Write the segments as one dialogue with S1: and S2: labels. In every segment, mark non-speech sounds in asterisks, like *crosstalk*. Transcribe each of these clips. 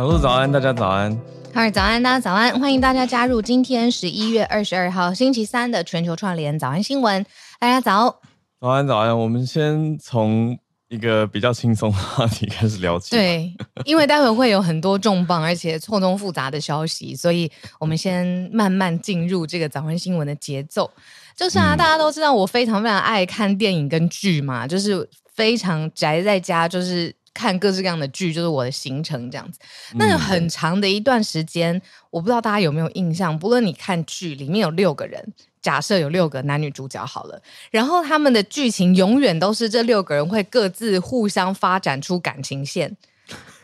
S1: 小鹿早安，大家早安。
S2: 嗨，早安，大家早安，欢迎大家加入今天十一月二十二号星期三的全球串联早安新闻。大家早，
S1: 早安，早安。我们先从一个比较轻松的话题开始聊起。
S2: 对，因为待会会有很多重磅而且错综复杂的消息，所以我们先慢慢进入这个早安新闻的节奏。就是啊，大家都知道我非常非常爱看电影跟剧嘛，就是非常宅在家，就是看各式各样的剧，就是我的行程这样子。那有很长的一段时间，我不知道大家有没有印象，不论你看剧里面有六个人，假设有六个男女主角好了，然后他们的剧情永远都是这六个人会各自互相发展出感情线。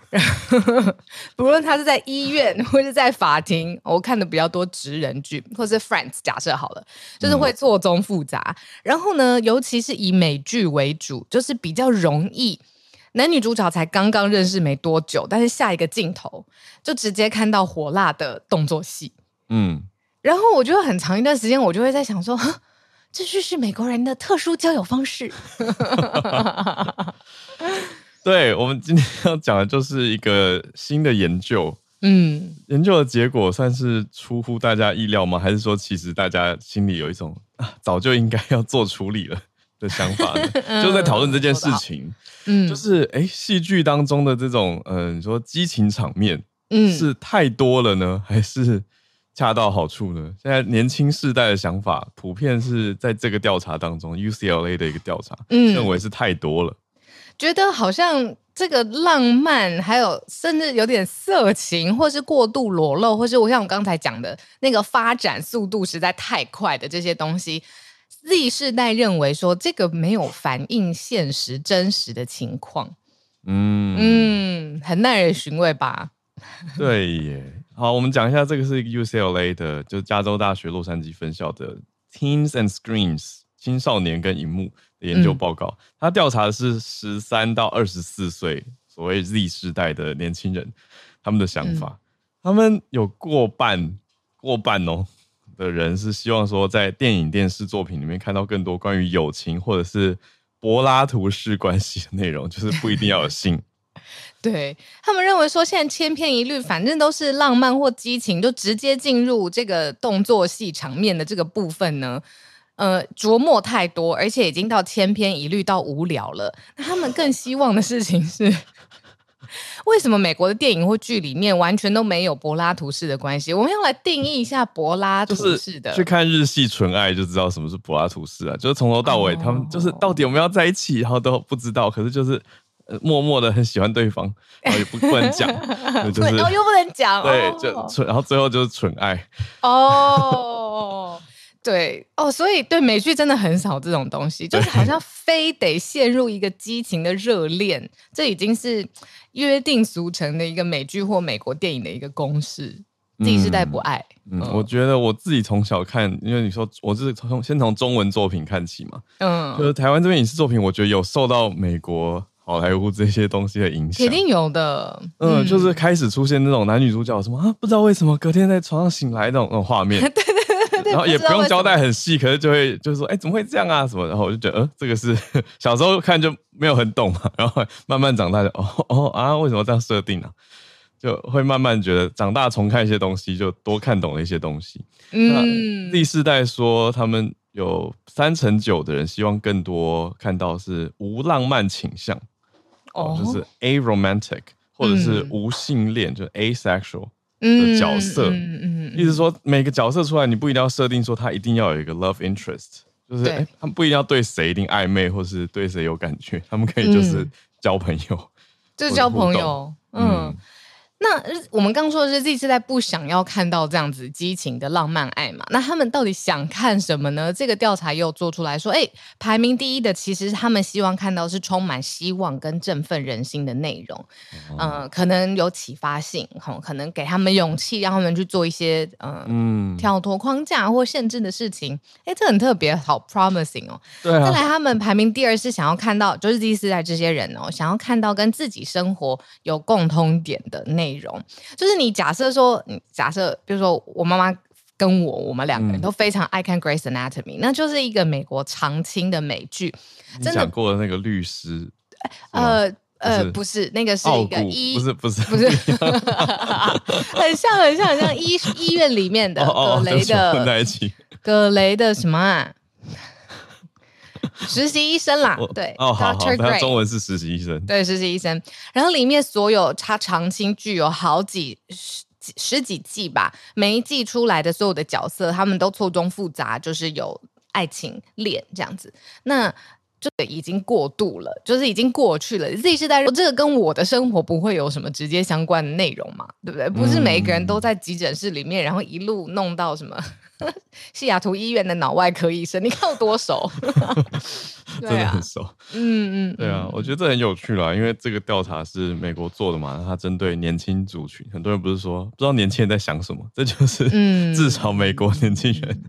S2: *laughs* 不论他是在医院，或是在法庭，我看的比较多职人剧，或是 Friends，假设好了，就是会错综复杂。嗯、然后呢，尤其是以美剧为主，就是比较容易，男女主角才刚刚认识没多久，但是下一个镜头就直接看到火辣的动作戏。嗯，然后我觉得很长一段时间，我就会在想说，这就是美国人的特殊交友方式。
S1: 对，我们今天要讲的就是一个新的研究，嗯，研究的结果算是出乎大家意料吗？还是说其实大家心里有一种啊，早就应该要做处理了的想法呢？*laughs* 就在讨论这件事情，嗯，就是哎，戏剧当中的这种，嗯、呃，你说激情场面，嗯，是太多了呢，还是恰到好处呢？现在年轻世代的想法，普遍是在这个调查当中，UCLA 的一个调查，嗯，认为是太多了。
S2: 觉得好像这个浪漫，还有甚至有点色情，或是过度裸露，或是我像我刚才讲的那个发展速度实在太快的这些东西，Z 世代认为说这个没有反映现实真实的情况，嗯嗯，很耐人寻味吧？*laughs*
S1: 对耶。好，我们讲一下，这个是 UCLA 的，就是加州大学洛杉矶分校的 Teens and Screens 青少年跟荧幕的。研究报告，他调查的是十三到二十四岁所谓 Z 世代的年轻人，他们的想法，他们有过半过半哦的人是希望说，在电影电视作品里面看到更多关于友情或者是柏拉图式关系的内容，就是不一定要有性。*laughs*
S2: 对，他们认为说，现在千篇一律，反正都是浪漫或激情，就直接进入这个动作戏场面的这个部分呢。呃，琢磨太多，而且已经到千篇一律到无聊了。那他们更希望的事情是，*laughs* 为什么美国的电影或剧里面完全都没有柏拉图式的关系？我们要来定义一下柏拉图式的。
S1: 就是、去看日系纯爱就知道什么是柏拉图式啊，就是从头到尾，哦、他们就是到底我们要在一起，然后都不知道，可是就是默默的很喜欢对方，然后也不不能讲，*laughs* 就是
S2: 然后又不能讲，
S1: 对，就纯，然后最后就是纯爱
S2: 哦。对哦，所以对美剧真的很少这种东西，就是好像非得陷入一个激情的热恋，这已经是约定俗成的一个美剧或美国电影的一个公式。自己世代不爱，
S1: 嗯，嗯，我觉得我自己从小看，因为你说我是从先从中文作品看起嘛，嗯，就是台湾这边影视作品，我觉得有受到美国好莱坞这些东西的影响，
S2: 肯定有的，
S1: 嗯，嗯，就是开始出现那种男女主角什么啊，不知道为什么隔天在床上醒来那种那种画面，*laughs* 对。然后也不用交代很细，可是就会就是说，哎，怎么会这样啊？什么？然后我就觉得，呃，这个是小时候看就没有很懂嘛，然后慢慢长大就，哦哦啊，为什么这样设定呢、啊？就会慢慢觉得长大重看一些东西，就多看懂了一些东西。嗯第四代说他们有三成九的人希望更多看到是无浪漫倾向，哦，就是 aromantic 或者是无性恋，嗯、就是 asexual。的角色，嗯嗯，意思说每个角色出来，你不一定要设定说他一定要有一个 love interest，就是哎，他们不一定要对谁一定暧昧，或是对谁有感觉，他们可以就是交朋友，
S2: 就是交朋友，嗯。那我们刚说的是 Z 世代不想要看到这样子激情的浪漫爱嘛？那他们到底想看什么呢？这个调查又做出来说，哎，排名第一的其实他们希望看到是充满希望跟振奋人心的内容，嗯、呃，可能有启发性，吼，可能给他们勇气，让他们去做一些、呃、嗯跳脱框架或限制的事情。哎，这很特别，好 promising 哦。对啊。再来，他们排名第二是想要看到，就是 Z 世代这些人哦，想要看到跟自己生活有共通点的内容。内容就是你假设说，你假设比如说我妈妈跟我，我们两个人都非常爱看《Grey's Anatomy》，那就是一个美国常青的美剧。
S1: 你讲过的那个律师，
S2: 呃，呃，不是，那个是一个医，
S1: 不是不是
S2: 不是，*laughs* 很像很像很像医医院里面的葛雷的
S1: 混在一起，
S2: 葛雷的什么啊？*laughs* 实习医生啦，对，
S1: 哦，好好，他中文是实习医生，
S2: 对，实习医生。然后里面所有他长青剧有好几十十几季吧，每一季出来的所有的角色，他们都错综复杂，就是有爱情恋这样子。那就已经过度了，就是已经过去了。Z 世代这个跟我的生活不会有什么直接相关的内容嘛，对不对？不是每一个人都在急诊室里面，然后一路弄到什么。*laughs* 西雅图医院的脑外科医生，*laughs* 你看我多熟，*laughs*
S1: 真的很熟。
S2: 嗯嗯，
S1: 对啊，我觉得这很有趣啦，因为这个调查是美国做的嘛，它针对年轻族群，很多人不是说不知道年轻人在想什么，这就是至少美国年轻人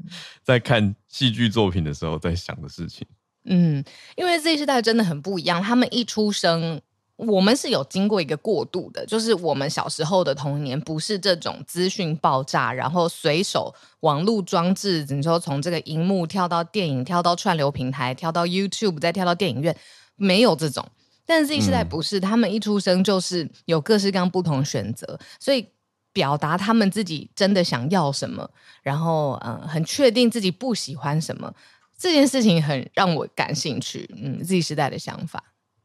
S1: 在看戏剧作品的时候在想的事情。
S2: 嗯，因为 Z 世代真的很不一样，他们一出生。我们是有经过一个过渡的，就是我们小时候的童年不是这种资讯爆炸，然后随手网络装置，你说从这个荧幕跳到电影，跳到串流平台，跳到 YouTube，再跳到电影院，没有这种。但是 Z 世代不是，他们一出生就是有各式各样不同选择，所以表达他们自己真的想要什么，然后嗯，很确定自己不喜欢什么，这件事情很让我感兴趣。嗯，Z 世代的想法。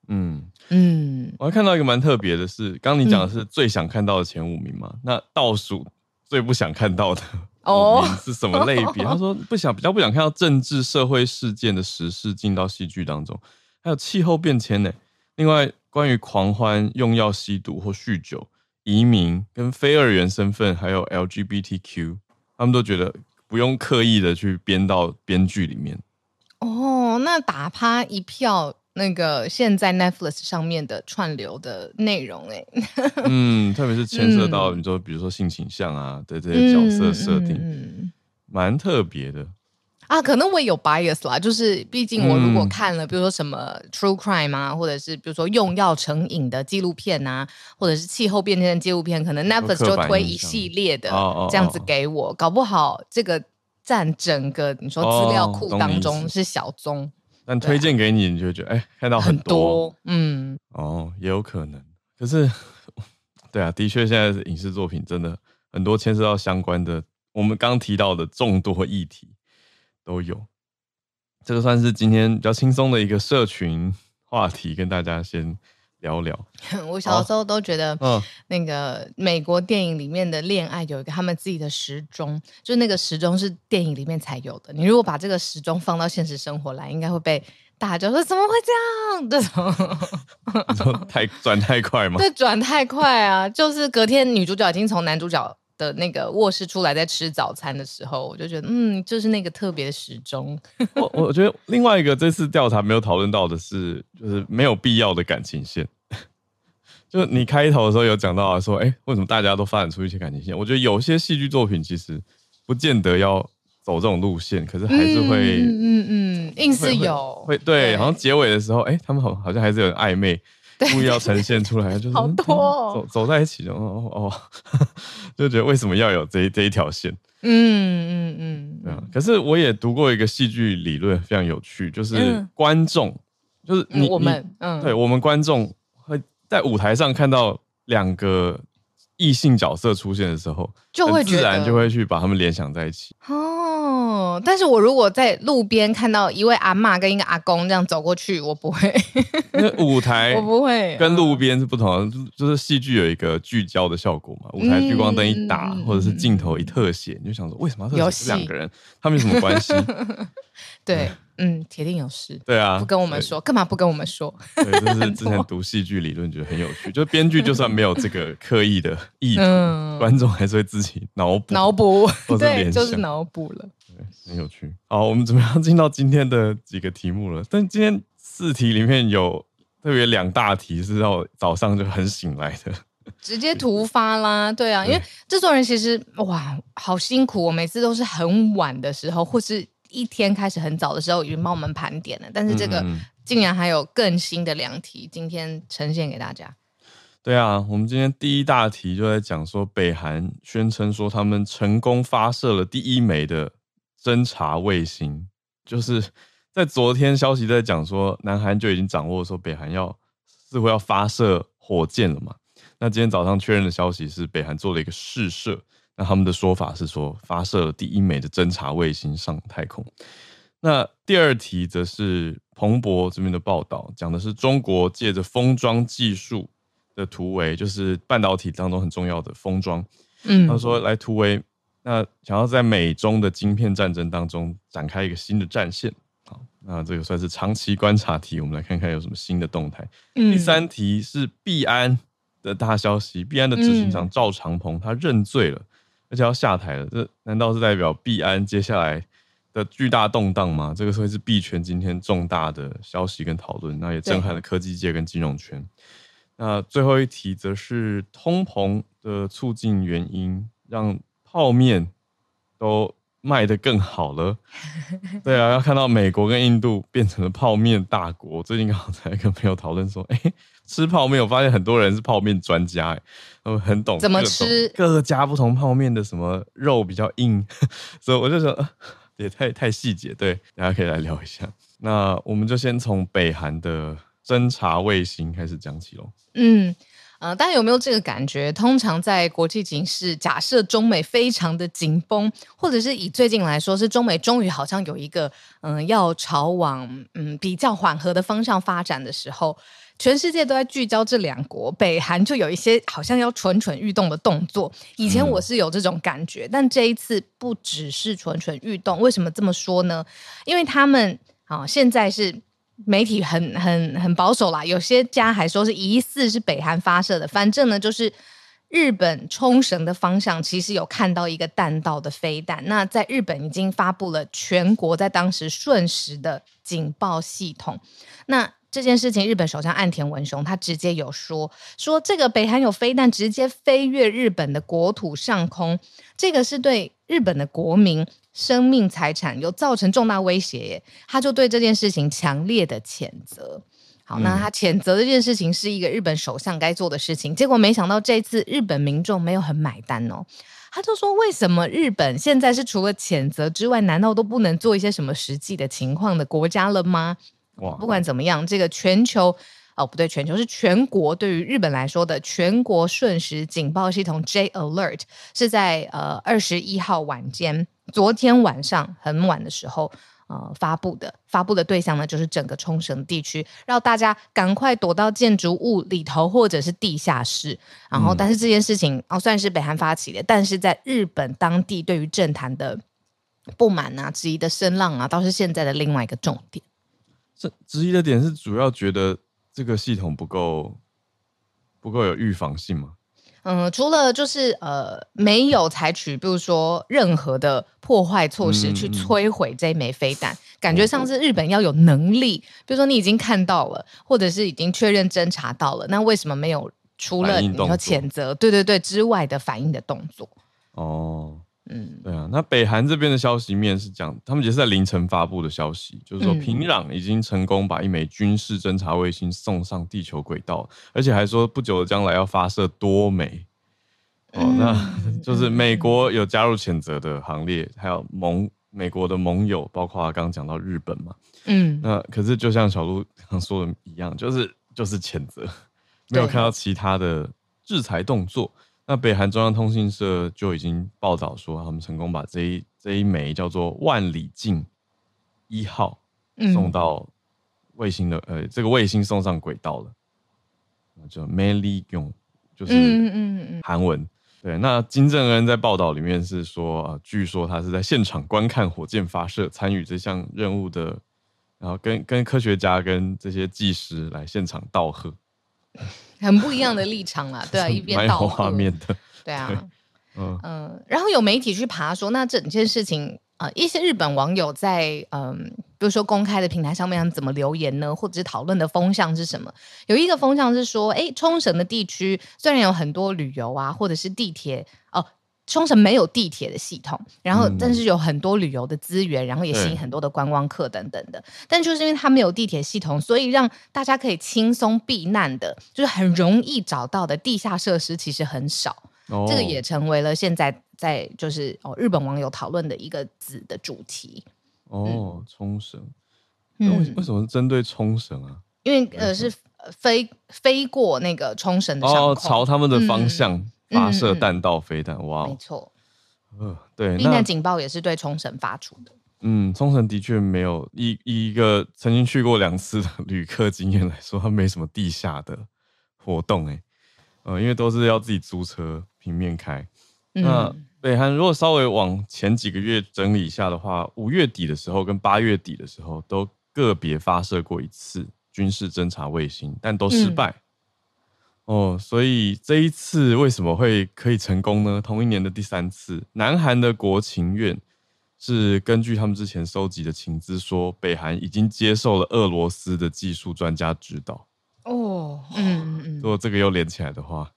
S1: 嗯嗯，我还看到一个蛮特别的是，刚刚你讲的是最想看到的前五名嘛？嗯、那倒数最不想看到的哦是什么类别？哦、他说不想比较不想看到政治社会事件的时事进到戏剧当中，还有气候变迁呢。另外，关于狂欢、用药、吸毒或酗酒、移民跟非二元身份，还有 LGBTQ，他们都觉得不用刻意的去编到编剧里面。
S2: 哦，那打趴一票。那个现在 Netflix 上面的串流的内容，哎，*laughs*
S1: 嗯，特别是牵涉到你说，比如说性倾向啊的这些角色设定，嗯，蛮特别的
S2: 啊。可能我也有 bias 啦，就是毕竟我如果看了，比如说什么 True Crime 啊，或者是比如说用药成瘾的纪录片啊，或者是气候变迁的纪录片，可能 Netflix 就推一系列的这样子。给我，搞不好这个占整个你说资料库当中是小宗。
S1: 但推荐给你，你就会觉得哎、欸，看到很多，
S2: 嗯，
S1: 哦，也有可能。可是，*laughs* 对啊，的确，现在的影视作品真的很多牵涉到相关的，我们刚提到的众多议题都有。这个算是今天比较轻松的一个社群话题，跟大家先聊聊，*laughs*
S2: 我小时候都觉得，那个美国电影里面的恋爱有一个他们自己的时钟，就那个时钟是电影里面才有的。你如果把这个时钟放到现实生活来，应该会被大家说怎么会这样？这种 *laughs*
S1: 太转太快吗？
S2: 对，转太快啊！就是隔天女主角已经从男主角的那个卧室出来，在吃早餐的时候，我就觉得，嗯，就是那个特别的时钟。*laughs*
S1: 我我觉得另外一个这次调查没有讨论到的是，就是没有必要的感情线。*laughs* 就你开头的时候有讲到啊，说，哎、欸，为什么大家都发展出一些感情线？我觉得有些戏剧作品其实不见得要走这种路线，可是还是会，
S2: 嗯嗯嗯，硬是有，
S1: 会，会对，对好像结尾的时候，哎、欸，他们好好像还是有暧昧。故意要呈现出来，就是
S2: 好多、哦、
S1: 走走在一起，哦哦，*laughs* 就觉得为什么要有这一这一条线？嗯嗯嗯，对啊。可是我也读过一个戏剧理论，非常有趣，就是观众，嗯、就是你
S2: 我们，嗯，
S1: 对我们观众会在舞台上看到两个异性角色出现的时候，就会自然就会去把他们联想在一起。
S2: 哦，但是我如果在路边看到一位阿嬷跟一个阿公这样走过去，我不会。
S1: 因为舞台 *laughs*
S2: 我不会
S1: 跟路边是不同的，就是戏剧有一个聚焦的效果嘛。舞台聚光灯一打，嗯、或者是镜头一特写，你就想说为什么要特写两个人？他们有什么关系？*laughs*
S2: 对。嗯，铁定有事。
S1: 对啊，
S2: 不跟我们说，干嘛不跟我们说？*laughs*
S1: 对，就是之前读戏剧理论，觉得很有趣。就是编剧就算没有这个刻意的意图，观众还是会自己脑补、
S2: 脑补，对，就是脑补了。
S1: 对，很有趣。好，我们怎么样进到今天的几个题目了？但今天四题里面有特别两大题是让我早上就很醒来的，*laughs*
S2: 直接突发啦。对啊，因为制作人其实哇，好辛苦。我每次都是很晚的时候，或是。一天开始很早的时候已经帮我们盘点了，但是这个竟然还有更新的两题，今天呈现给大家。
S1: 对啊，我们今天第一大题就在讲说，北韩宣称说他们成功发射了第一枚的侦察卫星，就是 *laughs* 在昨天消息在讲说，南韩就已经掌握说北韩要似乎要发射火箭了嘛。那今天早上确认的消息是，北韩做了一个试射。那他们的说法是说，发射了第一枚的侦察卫星上太空。那第二题则是彭博这边的报道，讲的是中国借着封装技术的突围，就是半导体当中很重要的封装。嗯，他说来突围，那想要在美中的晶片战争当中展开一个新的战线。好，那这个算是长期观察题，我们来看看有什么新的动态。嗯，第三题是币安的大消息，币安的执行长赵长鹏他认罪了。而且要下台了，这难道是代表币安接下来的巨大动荡吗？这个会是币圈今天重大的消息跟讨论，那也震撼了科技界跟金融圈。那最后一题则是通膨的促进原因，让泡面都卖得更好了。*laughs* 对啊，要看到美国跟印度变成了泡面大国。最近刚好在跟朋友讨论说，哎、欸。吃泡面，我发现很多人是泡面专家，哎，他们很懂
S2: 怎么吃
S1: 各家不同泡面的什么肉比较硬，*laughs* 所以我就说 *laughs* 也太太细节，对，大家可以来聊一下。那我们就先从北韩的侦察卫星开始讲起喽。
S2: 嗯，呃，大家有没有这个感觉？通常在国际情势，假设中美非常的紧绷，或者是以最近来说，是中美终于好像有一个嗯、呃、要朝往嗯比较缓和的方向发展的时候。全世界都在聚焦这两国，北韩就有一些好像要蠢蠢欲动的动作。以前我是有这种感觉，嗯、但这一次不只是蠢蠢欲动。为什么这么说呢？因为他们啊，现在是媒体很很很保守啦，有些家还说是疑似是北韩发射的。反正呢，就是日本冲绳的方向，其实有看到一个弹道的飞弹。那在日本已经发布了全国在当时瞬时的警报系统。那这件事情，日本首相岸田文雄他直接有说说，这个北韩有飞弹直接飞越日本的国土上空，这个是对日本的国民生命财产有造成重大威胁耶，他就对这件事情强烈的谴责。好，那他谴责这件事情是一个日本首相该做的事情，结果没想到这次日本民众没有很买单哦，他就说，为什么日本现在是除了谴责之外，难道都不能做一些什么实际的情况的国家了吗？哇不管怎么样，这个全球哦不对，全球是全国。对于日本来说的全国瞬时警报系统 J Alert 是在呃二十一号晚间，昨天晚上很晚的时候呃发布的。发布的对象呢，就是整个冲绳地区，让大家赶快躲到建筑物里头或者是地下室。然后，但是这件事情哦，算是北韩发起的，但是在日本当地对于政坛的不满啊、质疑的声浪啊，倒是现在的另外一个重点。
S1: 这质疑的点是主要觉得这个系统不够不够有预防性吗？
S2: 嗯，除了就是呃没有采取，比如说任何的破坏措施去摧毁这一枚飞弹，嗯、感觉上是日本要有能力，比如说你已经看到了，或者是已经确认侦查到了，那为什么没有除了你要谴责，对对对之外的反应的动作？哦。嗯，
S1: 对啊，那北韩这边的消息面是讲，他们也是在凌晨发布的消息，就是说平壤已经成功把一枚军事侦察卫星送上地球轨道，而且还说不久的将来要发射多枚。哦，那 *laughs* 就是美国有加入谴责的行列，还有盟美国的盟友，包括刚刚讲到日本嘛。嗯，那可是就像小鹿刚说的一样，就是就是谴责，没有看到其他的制裁动作。那北韩中央通讯社就已经报道说，他们成功把这一这一枚叫做万里镜一号送到卫星的、嗯、呃这个卫星送上轨道了，叫 Marillion 就是韩文。对，那金正恩在报道里面是说，呃，据说他是在现场观看火箭发射，参与这项任务的，然后跟跟科学家跟这些技师来现场道贺。
S2: 很不一样的立场啦，*laughs* 对啊，一边倒
S1: 画面的，
S2: 对啊，对嗯嗯，然后有媒体去爬说，那整件事情啊、呃，一些日本网友在嗯，比如说公开的平台上面，他们怎么留言呢？或者是讨论的风向是什么？有一个风向是说，哎，冲绳的地区虽然有很多旅游啊，或者是地铁哦。冲绳没有地铁的系统，然后但是有很多旅游的资源，然后也吸引很多的观光客等等的。但就是因为它没有地铁系统，所以让大家可以轻松避难的，就是很容易找到的地下设施其实很少。哦、这个也成为了现在在就是哦日本网友讨论的一个子的主题。
S1: 哦，冲绳，为为什么是针对冲绳啊？
S2: 因为呃是飞飞过那个冲绳的上空，
S1: 哦，朝他们的方向发射弹道飞弹，嗯、哇，
S2: 没错，
S1: 呃，对，
S2: 避难警报也是对冲绳发出的。
S1: 嗯，冲绳的确没有以以一个曾经去过两次的 *laughs* 旅客经验来说，它没什么地下的活动，哎，呃，因为都是要自己租车平面开。嗯、那北韩如果稍微往前几个月整理一下的话，五月底的时候跟八月底的时候都个别发射过一次军事侦察卫星，但都失败。嗯、哦，所以这一次为什么会可以成功呢？同一年的第三次，南韩的国情院。是根据他们之前收集的情资说，北韩已经接受了俄罗斯的技术专家指导。哦，嗯嗯，如果这个又连起来的话，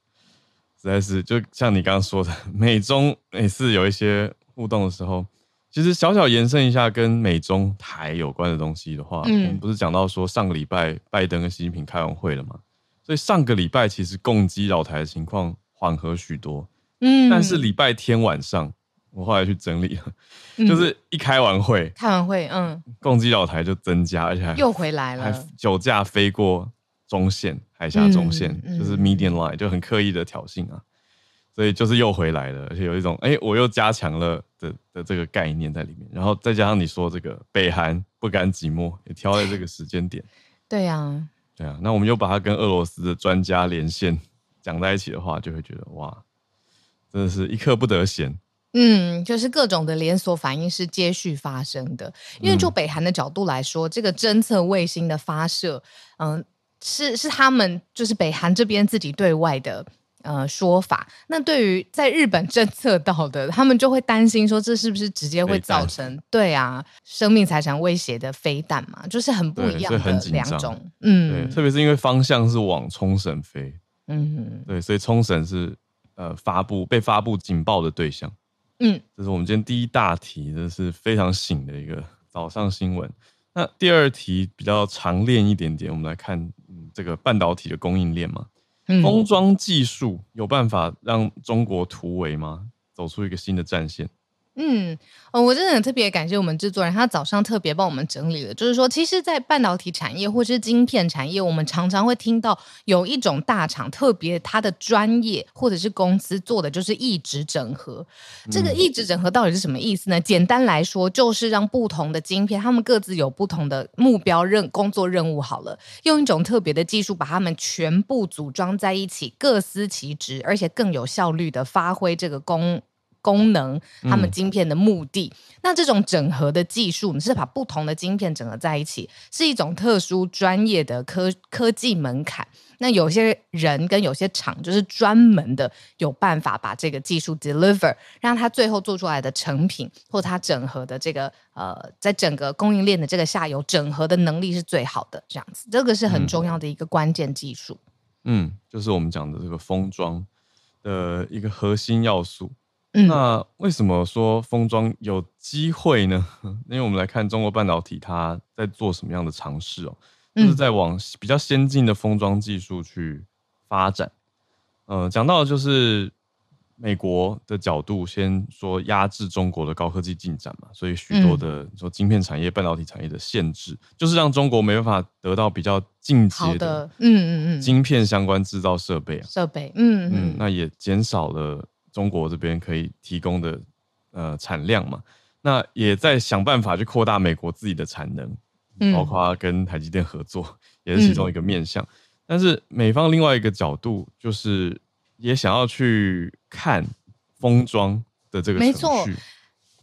S1: 实在是就像你刚刚说的，美中每次有一些互动的时候，其实小小延伸一下跟美中台有关的东西的话，嗯、我们不是讲到说上个礼拜拜登跟习近平开完会了吗？所以上个礼拜其实共机扰台的情况缓和许多。嗯，但是礼拜天晚上。我后来去整理了，嗯、*laughs* 就是一开完会，
S2: 开完会，嗯，
S1: 共机扰台就增加，而且还
S2: 又回来了，
S1: 还酒驾飞过中线，海峡中线，嗯嗯、就是 median line，就很刻意的挑衅啊，所以就是又回来了，而且有一种哎、欸，我又加强了的的这个概念在里面，然后再加上你说这个北韩不甘寂寞，也挑在这个时间点，*laughs*
S2: 对呀、啊，
S1: 对啊，那我们又把它跟俄罗斯的专家连线讲在一起的话，就会觉得哇，真的是一刻不得闲。
S2: 嗯，就是各种的连锁反应是接续发生的。因为就北韩的角度来说，嗯、这个侦测卫星的发射，嗯、呃，是是他们就是北韩这边自己对外的呃说法。那对于在日本侦测到的，他们就会担心说，这是不是直接会造成对啊生命财产威胁的飞弹嘛？就是很不一样的两种。嗯，
S1: 对，特别是因为方向是往冲绳飞，嗯，对，所以冲绳是呃发布被发布警报的对象。嗯，这是我们今天第一大题，这是非常醒的一个早上新闻。那第二题比较长练一点点，我们来看这个半导体的供应链嘛。封装技术有办法让中国突围吗？走出一个新的战线？
S2: 嗯，哦，我真的很特别感谢我们制作人，他早上特别帮我们整理了，就是说，其实，在半导体产业或是晶片产业，我们常常会听到有一种大厂特别它的专业或者是公司做的就是一直整合。这个一直整合到底是什么意思呢？简单来说，就是让不同的晶片，他们各自有不同的目标任工作任务，好了，用一种特别的技术把它们全部组装在一起，各司其职，而且更有效率的发挥这个功。功能，他们晶片的目的，嗯、那这种整合的技术，你是把不同的晶片整合在一起，是一种特殊专业的科科技门槛。那有些人跟有些厂，就是专门的有办法把这个技术 deliver，让它最后做出来的成品，或它整合的这个呃，在整个供应链的这个下游整合的能力是最好的。这样子，这个是很重要的一个关键技术。
S1: 嗯，就是我们讲的这个封装的一个核心要素。那为什么说封装有机会呢？*laughs* 因为我们来看中国半导体，它在做什么样的尝试哦，就是在往比较先进的封装技术去发展。呃，讲到的就是美国的角度，先说压制中国的高科技进展嘛，所以许多的说晶片产业、半导体产业的限制，就是让中国没办法得到比较进阶的嗯嗯嗯晶片相关制造设备啊
S2: 设备嗯
S1: 嗯，那也减少了。中国这边可以提供的呃产量嘛，那也在想办法去扩大美国自己的产能，嗯、包括跟台积电合作也是其中一个面向。嗯、但是美方另外一个角度就是也想要去看封装的这个程序。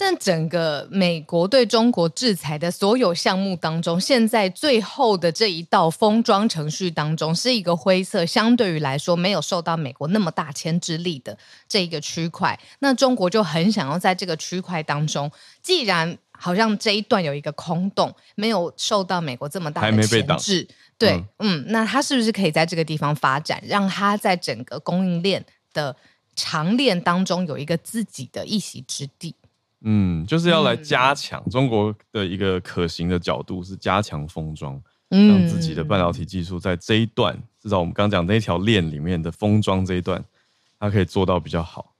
S2: 但整个美国对中国制裁的所有项目当中，现在最后的这一道封装程序当中，是一个灰色，相对于来说没有受到美国那么大牵制力的这一个区块。那中国就很想要在这个区块当中，既然好像这一段有一个空洞，没有受到美国这么大的牵制，对，嗯，嗯，那它是不是可以在这个地方发展，让它在整个供应链的长链当中有一个自己的一席之地？
S1: 嗯，就是要来加强中国的一个可行的角度是加强封装，让自己的半导体技术在这一段，至少我们刚讲那条链里面的封装这一段，它可以做到比较好。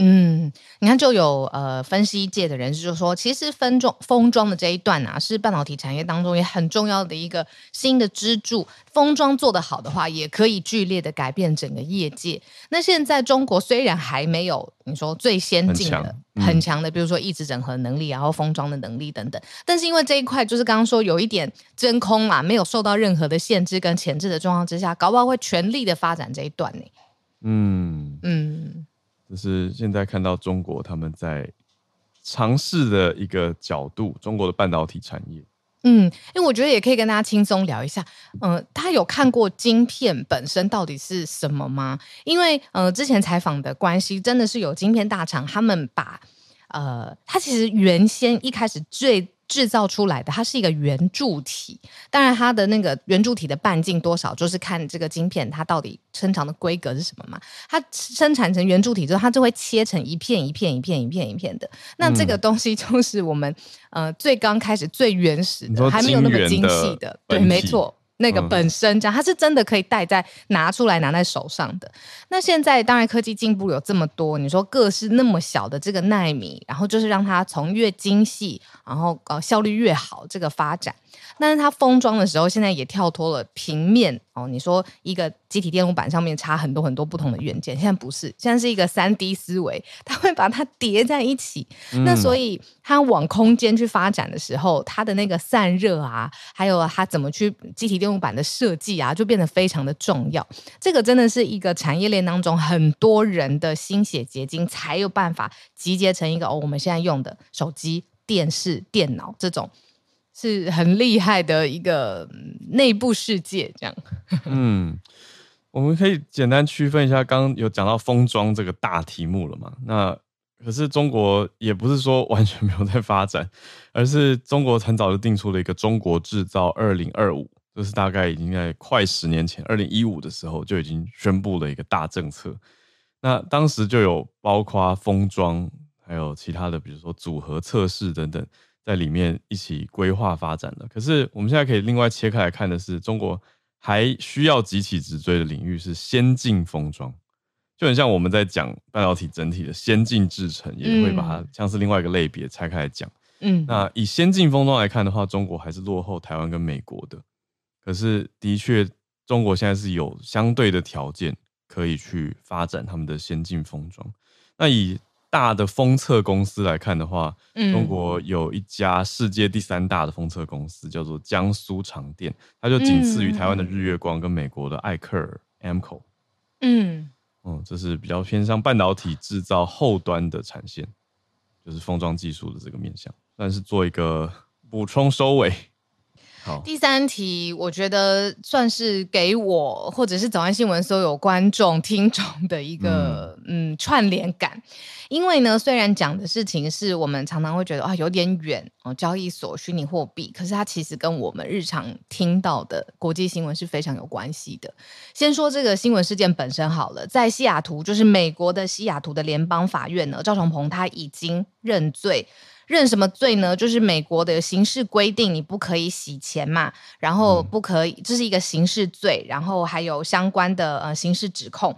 S2: 嗯，你看，就有呃分析界的人士就说，其实分装封装的这一段啊，是半导体产业当中也很重要的一个新的支柱。封装做得好的话，也可以剧烈的改变整个业界。那现在中国虽然还没有你说最先进的、很强、嗯、的，比如说异质整合能力，然后封装的能力等等，但是因为这一块就是刚刚说有一点真空嘛，没有受到任何的限制跟前置的状况之下，搞不好会全力的发展这一段呢。嗯
S1: 嗯。就是现在看到中国他们在尝试的一个角度，中国的半导体产业。
S2: 嗯，因为我觉得也可以跟大家轻松聊一下。嗯、呃，他有看过晶片本身到底是什么吗？因为呃，之前采访的关系，真的是有晶片大厂，他们把呃，他其实原先一开始最。制造出来的，它是一个圆柱体，当然它的那个圆柱体的半径多少，就是看这个晶片它到底生产的规格是什么嘛。它生产成圆柱体之后，它就会切成一片一片一片一片一片的。那这个东西就是我们呃最刚开始最原始的，还没有那么精细的，对，没错。那个本身这样，它是真的可以戴在拿出来拿在手上的。那现在当然科技进步有这么多，你说个是那么小的这个纳米，然后就是让它从越精细，然后呃效率越好这个发展。但是它封装的时候，现在也跳脱了平面哦。你说一个机体电路板上面插很多很多不同的元件，现在不是，现在是一个三 D 思维，它会把它叠在一起。嗯、那所以它往空间去发展的时候，它的那个散热啊，还有它怎么去机体电路板的设计啊，就变得非常的重要。这个真的是一个产业链当中很多人的心血结晶，才有办法集结成一个哦，我们现在用的手机、电视、电脑这种。是很厉害的一个内部世界，这样。
S1: 嗯，我们可以简单区分一下，刚刚有讲到封装这个大题目了嘛？那可是中国也不是说完全没有在发展，而是中国很早就定出了一个“中国制造二零二五”，就是大概已经在快十年前，二零一五的时候就已经宣布了一个大政策。那当时就有包括封装，还有其他的，比如说组合测试等等。在里面一起规划发展的，可是我们现在可以另外切开来看的是，中国还需要急起直追的领域是先进封装，就很像我们在讲半导体整体的先进制程，也会把它像是另外一个类别拆开来讲。嗯，那以先进封装来看的话，中国还是落后台湾跟美国的，可是的确，中国现在是有相对的条件可以去发展他们的先进封装。那以大的封测公司来看的话，嗯，中国有一家世界第三大的封测公司叫做江苏长电，它就仅次于台湾的日月光跟美国的艾克尔 （Amkor）。嗯，嗯，这是比较偏向半导体制造后端的产线，就是封装技术的这个面向，算是做一个补充收尾。
S2: 第三题，我觉得算是给我或者是早安新闻所有观众听众的一个嗯，嗯串联感，因为呢，虽然讲的事情是我们常常会觉得啊有点远哦，交易所虚拟货币，可是它其实跟我们日常听到的国际新闻是非常有关系的。先说这个新闻事件本身好了，在西雅图，就是美国的西雅图的联邦法院呢，赵崇鹏他已经认罪。认什么罪呢？就是美国的刑事规定，你不可以洗钱嘛，然后不可以，这是一个刑事罪，然后还有相关的呃刑事指控。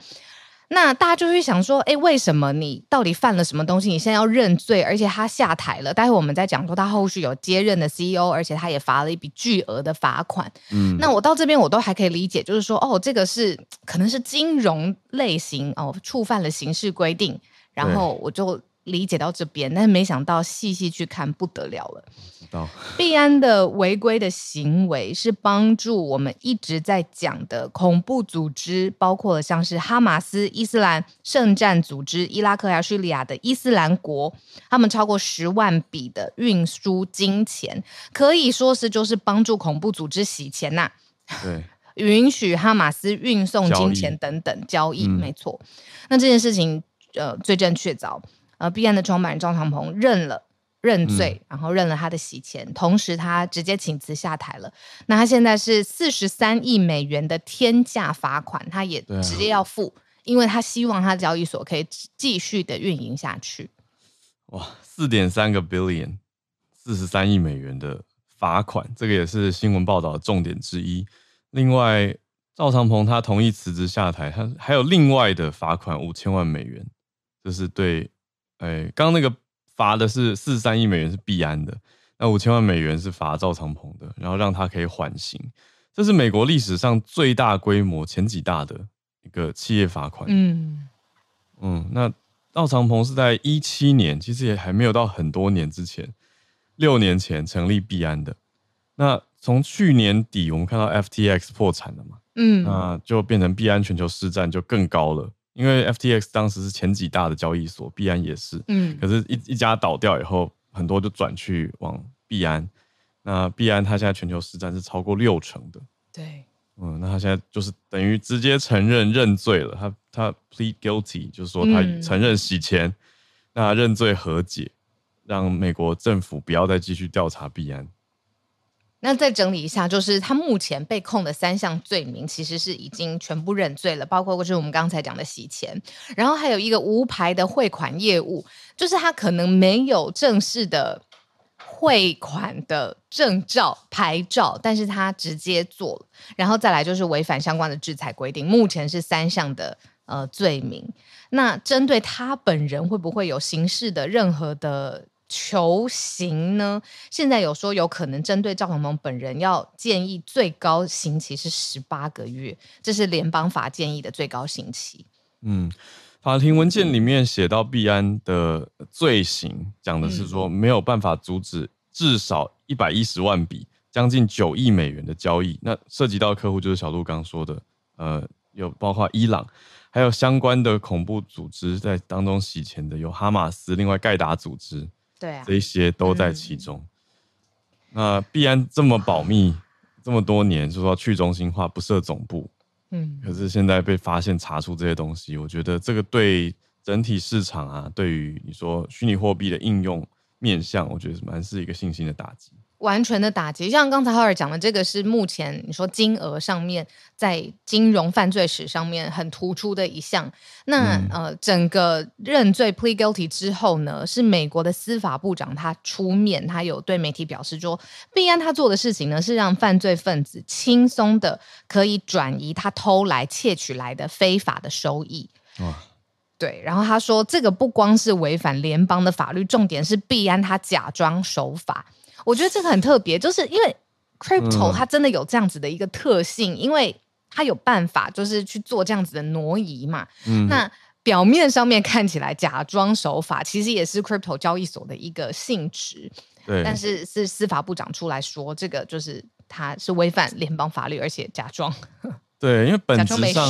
S2: 那大家就会想说，哎，为什么你到底犯了什么东西？你现在要认罪，而且他下台了。待会我们再讲说他后续有接任的 CEO，而且他也罚了一笔巨额的罚款。嗯，那我到这边我都还可以理解，就是说，哦，这个是可能是金融类型哦，触犯了刑事规定，然后我就。理解到这边，但是没想到细细去看不得了了。知道币安的违规的行为是帮助我们一直在讲的恐怖组织，包括了像是哈马斯、伊斯兰圣战组织、伊拉克还有叙利亚的伊斯兰国，他们超过十万笔的运输金钱，可以说是就是帮助恐怖组织洗钱呐、啊。对，*laughs* 允许哈马斯运送金钱等等交易，交易没错。那这件事情呃，罪证确凿。呃，币安的创办人赵长鹏认了认罪，嗯、然后认了他的洗钱，同时他直接请辞下台了。那他现在是四十三亿美元的天价罚款，他也直接要付，啊、因为他希望他的交易所可以继续的运营下去。
S1: 哇，四点三个 billion，四十三亿美元的罚款，这个也是新闻报道的重点之一。另外，赵长鹏他同意辞职下台，他还有另外的罚款五千万美元。这是对，哎，刚刚那个罚的是四十三亿美元是币安的，那五千万美元是罚赵长鹏的，然后让他可以缓刑。这是美国历史上最大规模、前几大的一个企业罚款。嗯嗯，那赵长鹏是在一七年，其实也还没有到很多年之前，六年前成立币安的。那从去年底，我们看到 FTX 破产了嘛？嗯，那就变成币安全球市占就更高了，因为 FTX 当时是前几大的交易所，币安也是。嗯，可是一，一一家倒掉以后，很多就转去往币安。那币安它现在全球市占是超过六成的。
S2: 对，
S1: 嗯，那他现在就是等于直接承认认罪了。他他 plead guilty，就是说他承认洗钱，嗯、那认罪和解，让美国政府不要再继续调查币安。
S2: 那再整理一下，就是他目前被控的三项罪名，其实是已经全部认罪了，包括就是我们刚才讲的洗钱，然后还有一个无牌的汇款业务，就是他可能没有正式的汇款的证照牌照，但是他直接做了，然后再来就是违反相关的制裁规定，目前是三项的呃罪名。那针对他本人，会不会有刑事的任何的？求刑呢？现在有说有可能针对赵鹏鹏本人要建议最高刑期是十八个月，这是联邦法建议的最高刑期。
S1: 嗯，法庭文件里面写到币安的罪行，讲的是说没有办法阻止至少一百一十万笔，将近九亿美元的交易。那涉及到的客户就是小鹿刚说的，呃，有包括伊朗，还有相关的恐怖组织在当中洗钱的，有哈马斯，另外盖达组织。
S2: 对啊，
S1: 这些都在其中。嗯、那必安这么保密这么多年，就说去中心化不设总部，嗯，可是现在被发现查出这些东西，我觉得这个对整体市场啊，对于你说虚拟货币的应用面向，我觉得蛮是一个信心的打击。
S2: 完全的打击，像刚才浩尔讲的，这个是目前你说金额上面在金融犯罪史上面很突出的一项。那、嗯、呃，整个认罪 plead guilty 之后呢，是美国的司法部长他出面，他有对媒体表示说，币安他做的事情呢，是让犯罪分子轻松的可以转移他偷来窃取来的非法的收益。哇，对，然后他说，这个不光是违反联邦的法律，重点是币安他假装守法。我觉得这个很特别，就是因为 crypto 它真的有这样子的一个特性，嗯、因为它有办法就是去做这样子的挪移嘛。嗯、那表面上面看起来假装守法，其实也是 crypto 交易所的一个性质。对，但是是司法部长出来说，这个就是他是违反联邦法律，而且假装。
S1: 对，因为本质上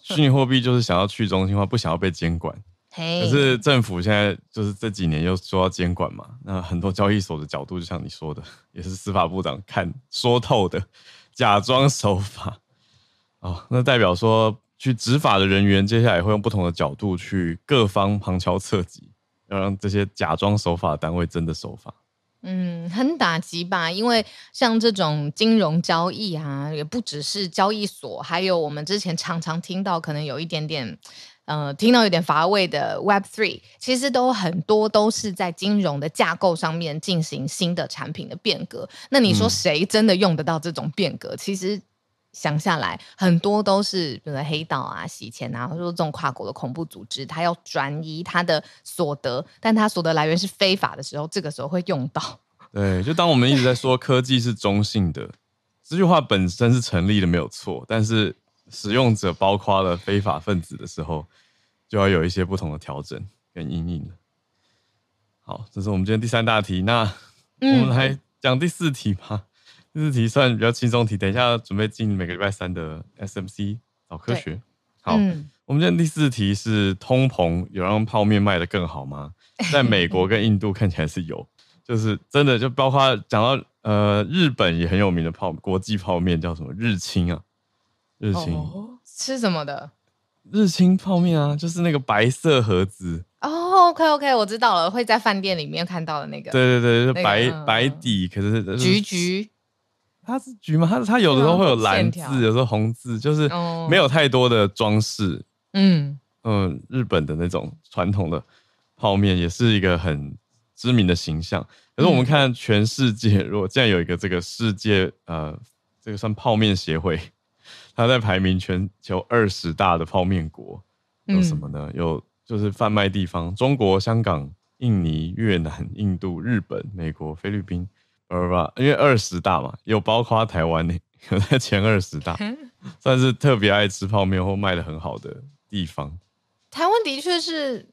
S1: 虚拟货币就是想要去中心化，不想要被监管。可是政府现在就是这几年又说要监管嘛，那很多交易所的角度，就像你说的，也是司法部长看说透的，假装守法 *laughs* 哦，那代表说去执法的人员接下来会用不同的角度去各方旁敲侧击，要让这些假装守法的单位真的守法。
S2: 嗯，很打击吧？因为像这种金融交易啊，也不只是交易所，还有我们之前常常听到，可能有一点点。呃，听到有点乏味的 Web Three，其实都很多都是在金融的架构上面进行新的产品的变革。那你说谁真的用得到这种变革？嗯、其实想下来，很多都是比如黑道啊、洗钱啊，或者说这种跨国的恐怖组织，他要转移他的所得，但他所得来源是非法的时候，这个时候会用到。*laughs*
S1: 对，就当我们一直在说科技是中性的，这句话本身是成立的，没有错，但是。使用者包括了非法分子的时候，就要有一些不同的调整跟阴影了。好，这是我们今天第三大题。那我们来讲第四题吧。第四题算比较轻松题，等一下准备进每个礼拜三的 SMC 早科学。好，我们今天第四题是通膨有让泡面卖得更好吗？在美国跟印度看起来是有，*laughs* 就是真的就包括讲到呃日本也很有名的泡国际泡面叫什么日清啊。日清、哦、
S2: 吃什么的？
S1: 日清泡面啊，就是那个白色盒子。
S2: 哦，OK OK，我知道了，会在饭店里面看到的那个。
S1: 对对对，就是白、那个、白底，可是、就是、
S2: 橘橘。
S1: 它是橘吗？它它有的时候会有蓝字，有时候红字，就是没有太多的装饰。嗯嗯，日本的那种传统的泡面也是一个很知名的形象。可是我们看全世界，如果这样有一个这个世界呃，这个算泡面协会。它在排名全球二十大的泡面国有什么呢？嗯、有就是贩卖地方，中国、香港、印尼、越南、印度、日本、美国、菲律宾，呃吧，因为二十大嘛，有包括台湾呢，*laughs* 有在前二十大，算是特别爱吃泡面或卖的很好的地方。
S2: 台湾的确是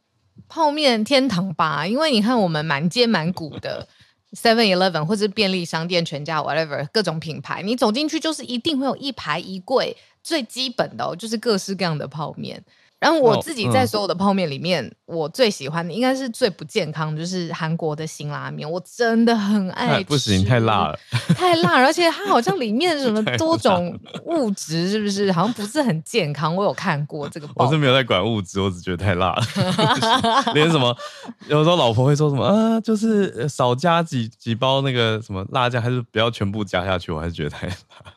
S2: 泡面天堂吧，因为你看我们满街满谷的 Seven Eleven 或者便利商店、全家 whatever 各种品牌，你走进去就是一定会有一排一柜最基本的哦，就是各式各样的泡面。然后我自己在所有的泡面里面，我最喜欢的应该是最不健康的，就是韩国的辛拉面。我真的很爱吃，
S1: 不行，太辣了，*laughs*
S2: 太辣了，而且它好像里面什么 *laughs* 多种物质，是不是？好像不是很健康。我有看过这个，
S1: 我是没有在管物质，我只觉得太辣了。*laughs* 连什么，有时候老婆会说什么啊，就是少加几几包那个什么辣酱，还是不要全部加下去，我还是觉得太辣了。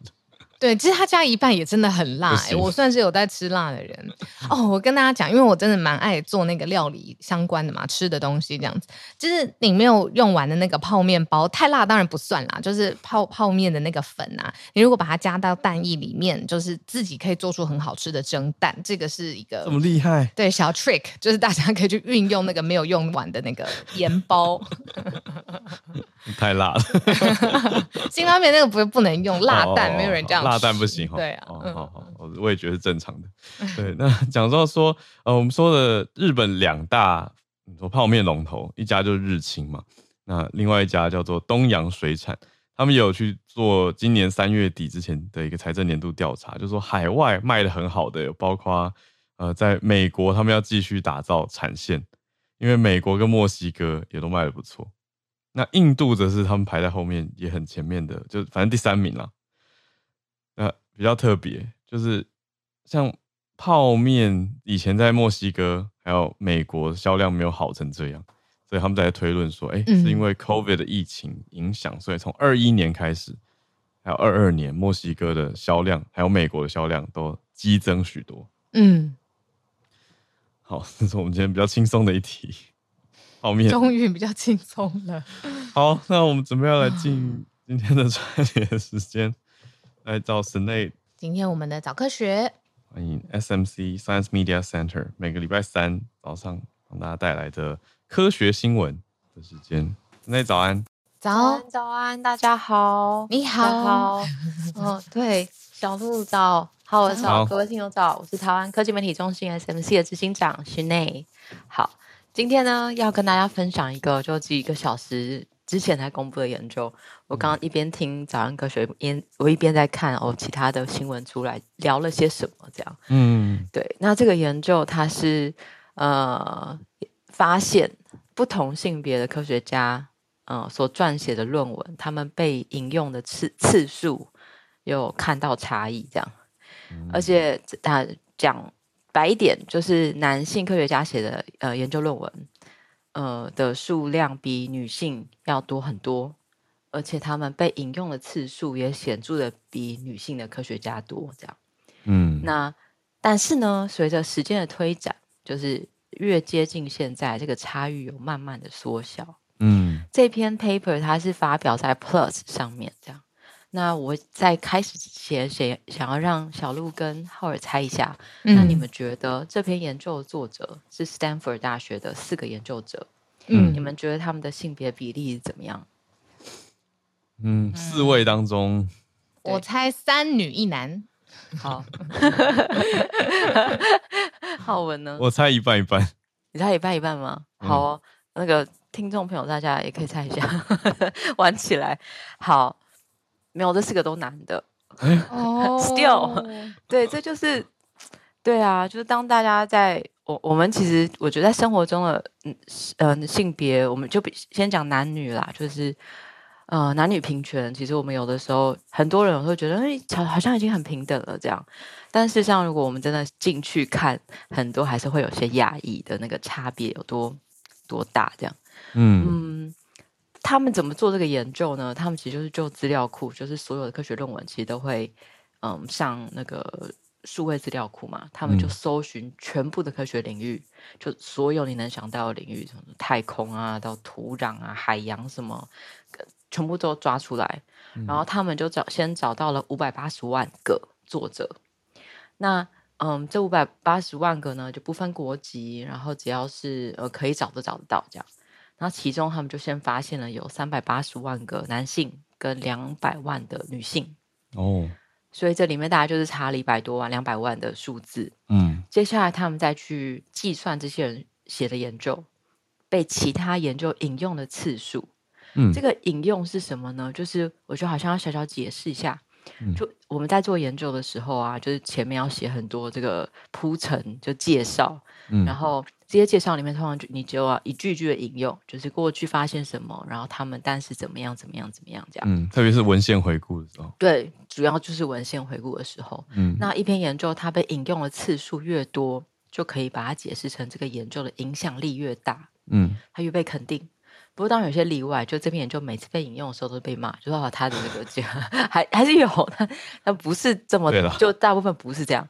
S2: 对，其实他加一半也真的很辣，欸，我算是有在吃辣的人哦。我跟大家讲，因为我真的蛮爱做那个料理相关的嘛，吃的东西这样子。就是你没有用完的那个泡面包，太辣当然不算啦。就是泡泡面的那个粉啊，你如果把它加到蛋液里面，就是自己可以做出很好吃的蒸蛋。这个是一个
S1: 这么厉害？
S2: 对，小 trick，*laughs* 就是大家可以去运用那个没有用完的那个盐包。
S1: 太辣了，*laughs*
S2: 辛拉面那个不不能用辣蛋，哦、没有人这样。
S1: 辣蛋不行哈。
S2: 对啊，
S1: 哦、好好，我也觉得是正常的。*laughs* 对，那讲到说，呃，我们说的日本两大说泡面龙头，一家就是日清嘛，那另外一家叫做东洋水产，他们也有去做今年三月底之前的一个财政年度调查，就是说海外卖的很好的有包括呃，在美国他们要继续打造产线，因为美国跟墨西哥也都卖的不错。那印度则是他们排在后面也很前面的，就反正第三名了。那比较特别，就是像泡面以前在墨西哥还有美国销量没有好成这样，所以他们在推论说，哎、欸，是因为 COVID 的疫情影响，所以从二一年开始，还有二二年，墨西哥的销量还有美国的销量都激增许多。嗯，*laughs* 好，这是我们今天比较轻松的一题。泡面
S2: 终于比较轻松了。*laughs*
S1: 好，那我们准备要来进今天的串联时间，来找神内。
S2: 今天我们的早科学，
S1: 欢迎 SMC Science Media Center，每个礼拜三早上帮大家带来的科学新闻的时间。神内早安，
S3: 早安早安，大家好，
S2: 你好，
S3: 好，哦，对，小鹿早，好，我早，各位听友早，我是台湾科技媒体中心 SMC 的执行长神内，好。今天呢，要跟大家分享一个就几个小时之前才公布的研究。我刚刚一边听早安科学，边我一边在看哦，其他的新闻出来聊了些什么，这样。嗯，对。那这个研究它是呃，发现不同性别的科学家呃所撰写的论文，他们被引用的次次数有看到差异，这样。而且他讲。白一点，就是男性科学家写的呃研究论文，呃的数量比女性要多很多，而且他们被引用的次数也显著的比女性的科学家多。这样，嗯，那但是呢，随着时间的推展，就是越接近现在，这个差异有慢慢的缩小。嗯，这篇 paper 它是发表在 Plus 上面，这样。那我在开始之前，想想要让小鹿跟浩尔猜一下，嗯、那你们觉得这篇研究的作者是 Stanford 大学的四个研究者，嗯，你们觉得他们的性别比例怎么样？
S1: 嗯，四位当中，
S2: 我猜三女一男。
S3: 好，*laughs* 浩文呢？
S1: 我猜一半一半。
S3: 你猜一半一半吗？好、哦，嗯、那个听众朋友，大家也可以猜一下，*laughs* 玩起来。好。没有，这四个都男的。*laughs* 哦，still，对，这就是，对啊，就是当大家在我我们其实我觉得在生活中的嗯嗯性别，我们就比先讲男女啦，就是呃男女平权，其实我们有的时候很多人会觉得哎，好好像已经很平等了这样，但事实上如果我们真的进去看，很多还是会有些压抑的那个差别有多多大这样，嗯。嗯他们怎么做这个研究呢？他们其实就是就资料库，就是所有的科学论文其实都会，嗯，上那个数位资料库嘛。他们就搜寻全部的科学领域，嗯、就所有你能想到的领域，从太空啊到土壤啊、海洋什么，全部都抓出来。嗯、然后他们就找先找到了五百八十万个作者。那嗯，这五百八十万个呢就不分国籍，然后只要是呃可以找都找得到这样。然后其中他们就先发现了有三百八十万个男性跟两百万的女性
S1: 哦，
S3: 所以这里面大概就是差了一百多万、两百万的数字。
S1: 嗯，
S3: 接下来他们再去计算这些人写的研究被其他研究引用的次数。嗯，这个引用是什么呢？就是我觉得好像要小小解释一下。就我们在做研究的时候啊，就是前面要写很多这个铺陈，就介绍，嗯，然后这些介绍里面通常就你就要一句句的引用，就是过去发现什么，然后他们当时怎么样怎么样怎么样这样，
S1: 嗯，特别是文献回顾的时候，
S3: 对，主要就是文献回顾的时候，嗯，那一篇研究它被引用的次数越多，就可以把它解释成这个研究的影响力越大，嗯，它越被肯定。不过当然有些例外，就这篇研究每次被引用的时候都被骂，就说他的那个这样还还是有，但但不是这么，就大部分不是这样。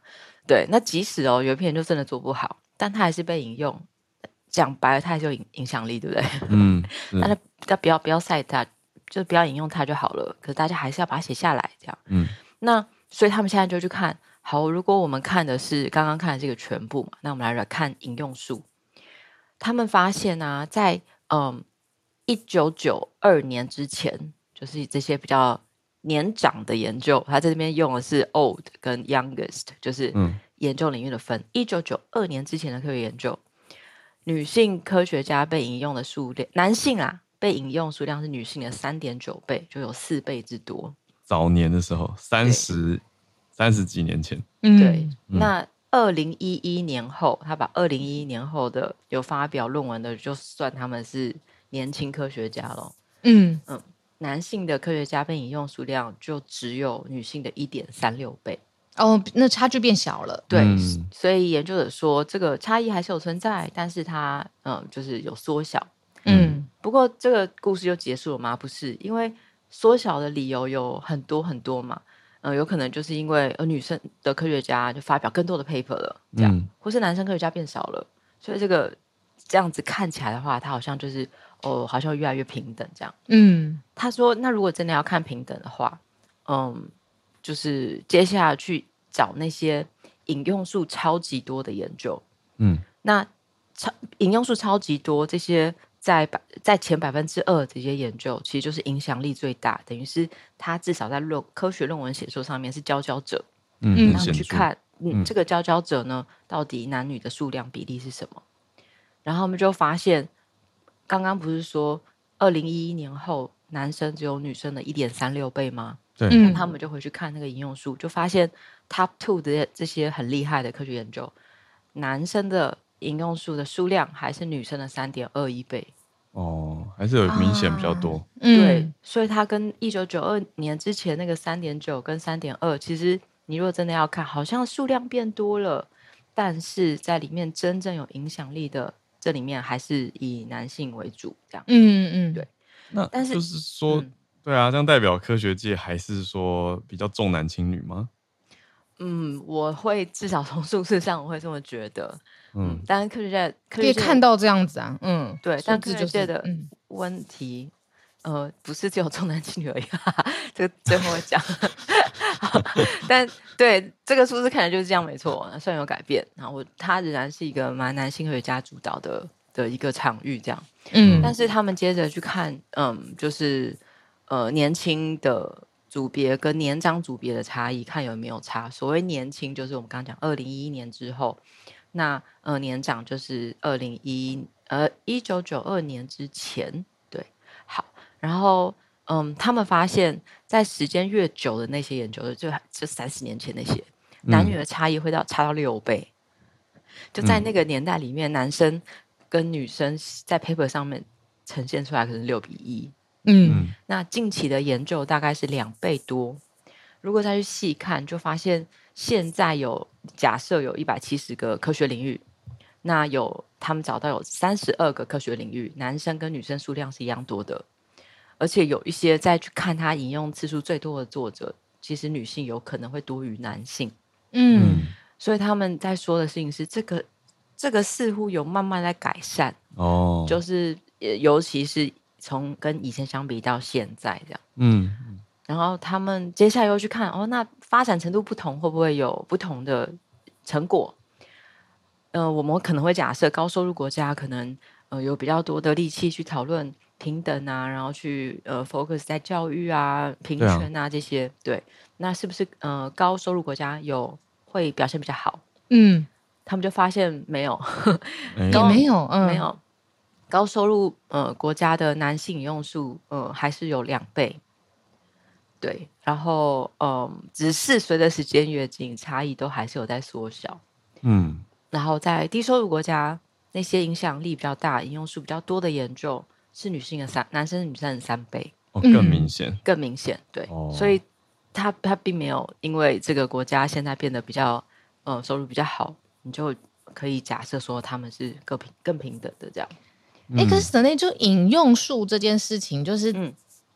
S3: 对，那即使哦有一篇研究真的做不好，但他还是被引用，讲白了他还是有影影响力，对不对？*laughs* 嗯，那他他不要不要晒他，就不要引用他就好了。可是大家还是要把它写下来，这样。嗯，那所以他们现在就去看，好，如果我们看的是刚刚看的这个全部嘛，那我们来来看引用数。他们发现啊，在嗯。一九九二年之前，就是这些比较年长的研究，他在这边用的是 old 跟 youngest，就是研究领域的分。一九九二年之前的科学研究，女性科学家被引用的数量，男性啊被引用数量是女性的三点九倍，就有四倍之多。
S1: 早年的时候，三十三十几年前，
S3: 对。嗯、那二零一一年后，他把二零一一年后的有发表论文的，就算他们是。年轻科学家咯，嗯嗯，男性的科学家被引用数量就只有女性的一点三六倍
S2: 哦，那差距变小了。
S3: 对，嗯、所以研究者说这个差异还是有存在，但是它嗯就是有缩小。嗯，不过这个故事就结束了吗？不是，因为缩小的理由有很多很多嘛。嗯，有可能就是因为呃女生的科学家就发表更多的 paper 了，这样，嗯、或是男生科学家变少了，所以这个这样子看起来的话，他好像就是。哦，好像越来越平等这样。嗯，他说，那如果真的要看平等的话，嗯，就是接下来去找那些引用数超级多的研究。嗯，那超引用数超级多，这些在百在前百分之二这些研究，其实就是影响力最大，等于是他至少在论科学论文写作上面是佼佼者。嗯，然后去看，嗯，这个佼佼者呢，到底男女的数量比例是什么？然后我们就发现。刚刚不是说二零一一年后男生只有女生的一点三六倍吗？对，那他们就回去看那个引用数，就发现 top two 的这些很厉害的科学研究，男生的引用数的数量还是女生的三点二一倍。
S1: 哦，还是有明显比较多。
S3: 啊、对，所以它跟一九九二年之前那个三点九跟三点二，其实你如果真的要看，好像数量变多了，但是在里面真正有影响力的。这里面还是以男性为主，这样。嗯嗯，对。
S1: 那但是就是说，嗯、对啊，这样代表科学界还是说比较重男轻女吗？
S3: 嗯，我会至少从数字上我会这么觉得。嗯，但是科学界可以
S2: 看到这样子啊。嗯，
S3: 对。但科学界的问题，嗯、呃，不是只有重男轻女而已。哈哈，这个最后会讲。*laughs* 但对这个数字看来就是这样，没错，虽然有改变，然后它仍然是一个蛮男性科学家主导的的一个场域，这样。嗯，但是他们接着去看，嗯，就是呃年轻的组别跟年长组别的差异，看有没有差。所谓年轻，就是我们刚刚讲二零一一年之后，那呃年长就是二零一呃一九九二年之前，对，好，然后。嗯，他们发现，在时间越久的那些研究，就就三十年前那些、嗯、男女的差异会到差到六倍，就在那个年代里面，嗯、男生跟女生在 paper 上面呈现出来可能六比一。嗯，那近期的研究大概是两倍多。如果再去细看，就发现现在有假设有一百七十个科学领域，那有他们找到有三十二个科学领域，男生跟女生数量是一样多的。而且有一些再去看他引用次数最多的作者，其实女性有可能会多于男性。嗯，所以他们在说的事情是，这个这个似乎有慢慢在改善哦，就是尤其是从跟以前相比到现在这样。嗯，然后他们接下来又去看哦，那发展程度不同，会不会有不同的成果。呃，我们可能会假设高收入国家可能呃有比较多的力气去讨论平等啊，然后去呃 focus 在教育啊、平权啊这些。对，那是不是呃高收入国家有会表现比较好？嗯，他们就发现没有，
S2: 也没有，嗯，
S3: 没有。高收入呃国家的男性引用数呃还是有两倍。对，然后嗯、呃，只是随着时间越近，差异都还是有在缩小。嗯。然后在低收入国家，那些影响力比较大、引用数比较多的研究，是女性的三，男生女生的三倍，
S1: 哦，更明显，
S3: 更明显，对，哦、所以他他并没有因为这个国家现在变得比较呃收入比较好，你就可以假设说他们是更平更平等的这样。
S2: 哎、嗯，可是那就引用数这件事情，就是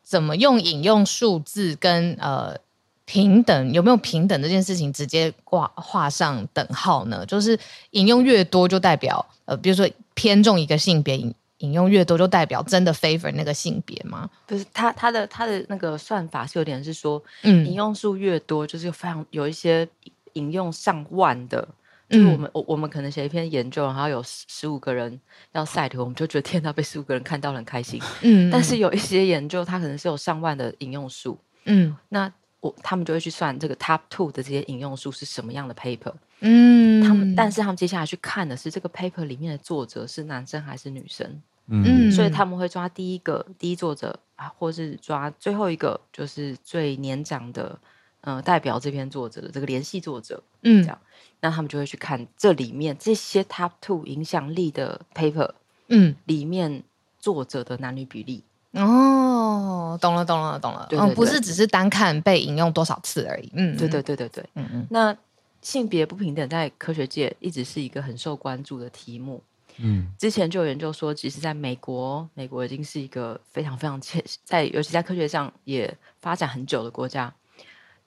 S2: 怎么用引用数字跟呃。平等有没有平等这件事情直接挂画上等号呢？就是引用越多就代表呃，比如说偏重一个性别，引引用越多就代表真的 favor 那个性别吗？
S3: 不是，他他的他的那个算法是有点是说，嗯，引用数越多就是非常有一些引用上万的，就是我们我、嗯、我们可能写一篇研究，然后有十五个人要 cite，我们就觉得天哪，被十五个人看到很开心，嗯，但是有一些研究它可能是有上万的引用数，嗯，那。我他们就会去算这个 top two 的这些引用数是什么样的 paper，嗯，他们但是他们接下来去看的是这个 paper 里面的作者是男生还是女生，嗯，所以他们会抓第一个第一作者啊，或是抓最后一个就是最年长的，呃，代表这篇作者的这个联系作者，嗯，这样，那他们就会去看这里面这些 top two 影响力的 paper，嗯，里面作者的男女比例。
S2: 哦，懂了，懂了，懂了。嗯，不是只是单看被引用多少次而已。嗯，
S3: 对对对对对。嗯嗯。那性别不平等在科学界一直是一个很受关注的题目。嗯。之前就有研究说，其实在美国，美国已经是一个非常非常前，在尤其在科学上也发展很久的国家，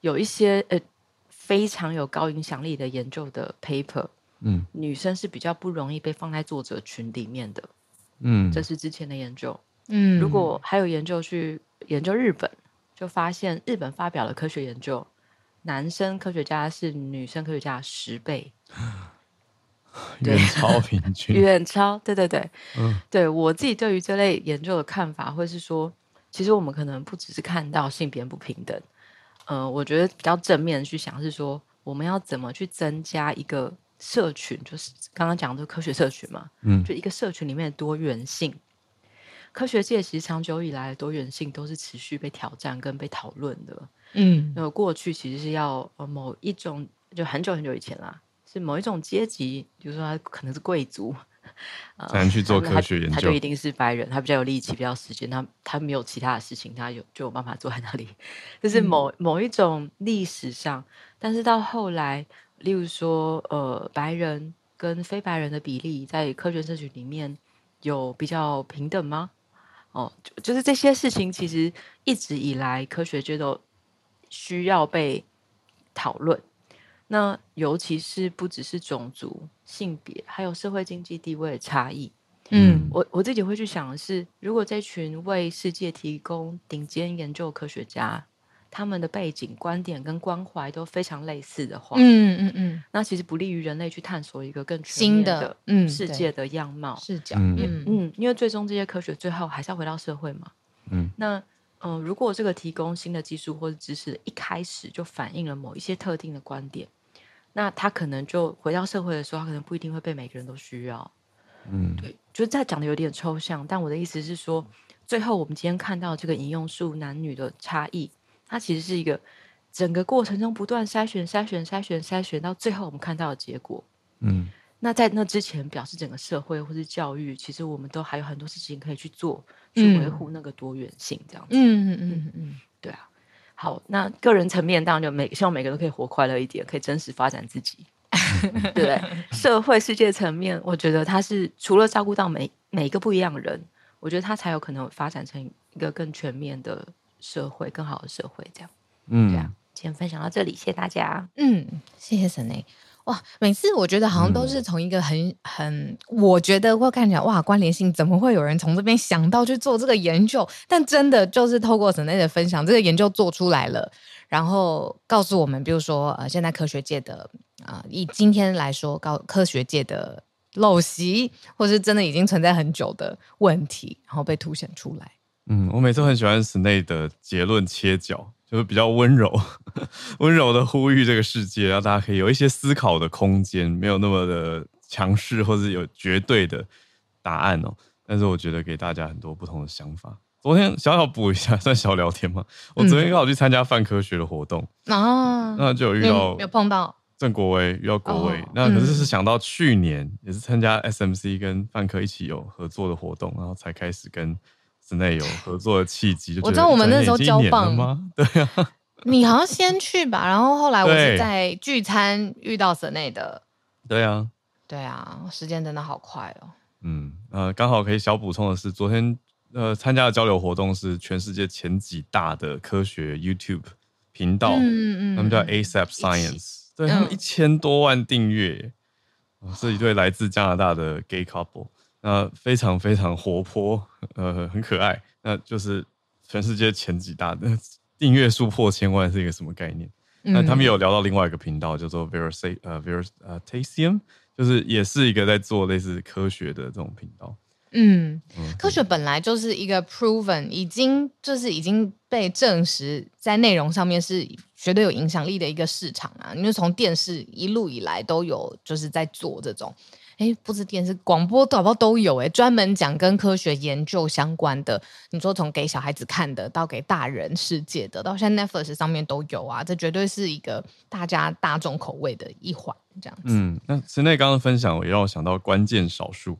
S3: 有一些呃非常有高影响力的研究的 paper，嗯，女生是比较不容易被放在作者群里面的。嗯，这是之前的研究。嗯，如果还有研究去研究日本，就发现日本发表了科学研究，男生科学家是女生科学家十倍，
S1: 远超平均，*laughs*
S3: 远超，对对对，嗯，对我自己对于这类研究的看法，会是说，其实我们可能不只是看到性别不平等，呃，我觉得比较正面去想是说，我们要怎么去增加一个社群，就是刚刚讲的科学社群嘛，嗯，就一个社群里面的多元性。科学界其实长久以来的多元性都是持续被挑战跟被讨论的。嗯，那过去其实是要呃某一种，就很久很久以前啦，是某一种阶级，比如说他可能是贵族，
S1: 才能去做科学研究，
S3: 他就一定是白人，他比较有力气，比较时间，他他没有其他的事情，他有就有办法坐在那里。就是某、嗯、某一种历史上，但是到后来，例如说呃白人跟非白人的比例在科学社群里面有比较平等吗？哦，就就是这些事情，其实一直以来科学界都需要被讨论。那尤其是不只是种族、性别，还有社会经济地位的差异。嗯，我我自己会去想的是，如果这群为世界提供顶尖研究科学家，他们的背景、观点跟关怀都非常类似的话，嗯嗯嗯，那其实不利于人类去探索一个更全面的世界的样貌
S2: 视角。嗯
S3: 嗯，嗯，因为最终这些科学最后还是要回到社会嘛。嗯，那嗯、呃，如果这个提供新的技术或者知识一开始就反映了某一些特定的观点，那他可能就回到社会的时候，他可能不一定会被每个人都需要。嗯，对，就是在讲的有点抽象，但我的意思是说，最后我们今天看到这个引用数男女的差异。它其实是一个整个过程中不断筛选、筛选、筛选、筛选，到最后我们看到的结果。嗯，那在那之前，表示整个社会或是教育，其实我们都还有很多事情可以去做，去维护那个多元性，这样子。嗯嗯嗯嗯，对啊。好，那个人层面当然就每希望每个人都可以活快乐一点，可以真实发展自己，*laughs* 对不对？社会世界层面，我觉得他是除了照顾到每每一个不一样的人，我觉得他才有可能发展成一个更全面的。社会更好的社会，这样，嗯，这样，今天分享到这里，谢谢大家。
S2: 嗯，谢谢沈雷。哇，每次我觉得好像都是从一个很、嗯、很，我觉得会看起来哇，关联性怎么会有人从这边想到去做这个研究？但真的就是透过 Snae 的分享，这个研究做出来了，然后告诉我们，比如说呃，现在科学界的啊、呃，以今天来说，高科学界的陋习，或是真的已经存在很久的问题，然后被凸显出来。
S1: 嗯，我每次很喜欢 Snae 的结论切角。就是比较温柔，*laughs* 温柔的呼吁这个世界，让大家可以有一些思考的空间，没有那么的强势或者有绝对的答案哦。但是我觉得给大家很多不同的想法。昨天小小补一下，算小聊天吗？*laughs* 我昨天刚好去参加泛科学的活动啊，那就有遇到
S2: 有碰到
S1: 郑国威，遇到国威。那可是是想到去年也是参加 SMC 跟泛科一起有合作的活动，然后才开始跟。之内有合作的契机，
S2: 我知道我们那时候交棒
S1: 吗？*laughs* 对啊，
S2: 你好像先去吧，然后后来我是在聚餐遇到 Snae 的。
S1: 对啊，
S2: 对啊，时间真的好快哦。
S1: 嗯呃，刚好可以小补充的是，昨天呃参加的交流活动是全世界前几大的科学 YouTube 频道，嗯嗯，他们叫 ASAP Science，对他们一千多万订阅，是一对来自加拿大的 gay couple。那非常非常活泼，呃，很可爱。那就是全世界前几大的订阅数破千万是一个什么概念？嗯、那他们有聊到另外一个频道，叫做 Versa 呃 Vers 呃 Tasium，就是也是一个在做类似科学的这种频道。
S2: 嗯，嗯科学本来就是一个 proven，已经就是已经被证实，在内容上面是绝对有影响力的一个市场啊。因为从电视一路以来都有，就是在做这种。哎，不止电视、广播、导播都有哎，专门讲跟科学研究相关的。你说从给小孩子看的，到给大人世界的，到现在 Netflix 上面都有啊。这绝对是一个大家大众口味的一环，这样子。
S1: 嗯，那 Snae 刚刚分享也让我想到关键少数，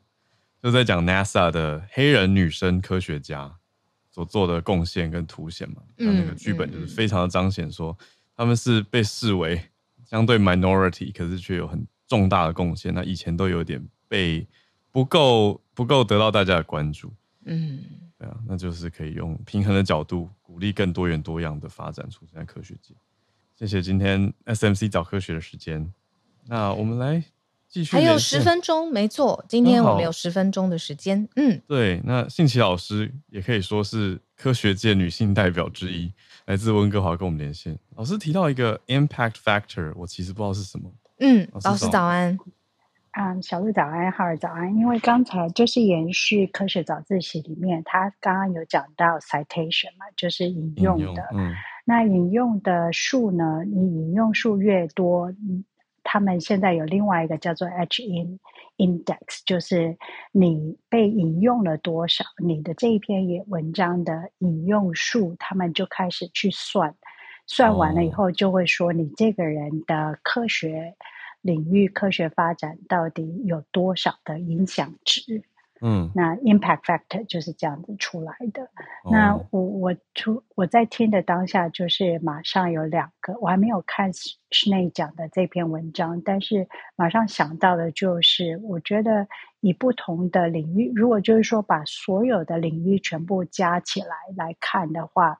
S1: 就在讲 NASA 的黑人女生科学家所做的贡献跟凸显嘛。那那个剧本就是非常的彰显说，他们是被视为相对 minority，可是却有很重大的贡献，那以前都有点被不够不够得到大家的关注，嗯，对啊，那就是可以用平衡的角度鼓励更多元多样的发展出现在科学界。谢谢今天 SMC 找科学的时间，那我们来继续，
S2: 还有十分钟，没错，今天我们有十分钟的时间，嗯，
S1: 对，那信琪老师也可以说是科学界女性代表之一，来自温哥华跟我们连线。老师提到一个 impact factor，我其实不知道是什么。
S2: 嗯，老师早安。
S4: 嗯，小鹿早安，浩尔早安。因为刚才就是延续科学早自习里面，他刚刚有讲到 citation 嘛，就是引用的。用嗯，那引用的数呢，你引用数越多，他们现在有另外一个叫做 H-in index，就是你被引用了多少，你的这一篇也文章的引用数，他们就开始去算。算完了以后，就会说你这个人的科学领域、科学发展到底有多少的影响值？嗯，那 impact factor 就是这样子出来的。哦、那我我出我在听的当下，就是马上有两个，我还没有看 Snae 讲的这篇文章，但是马上想到的就是，我觉得以不同的领域，如果就是说把所有的领域全部加起来来看的话。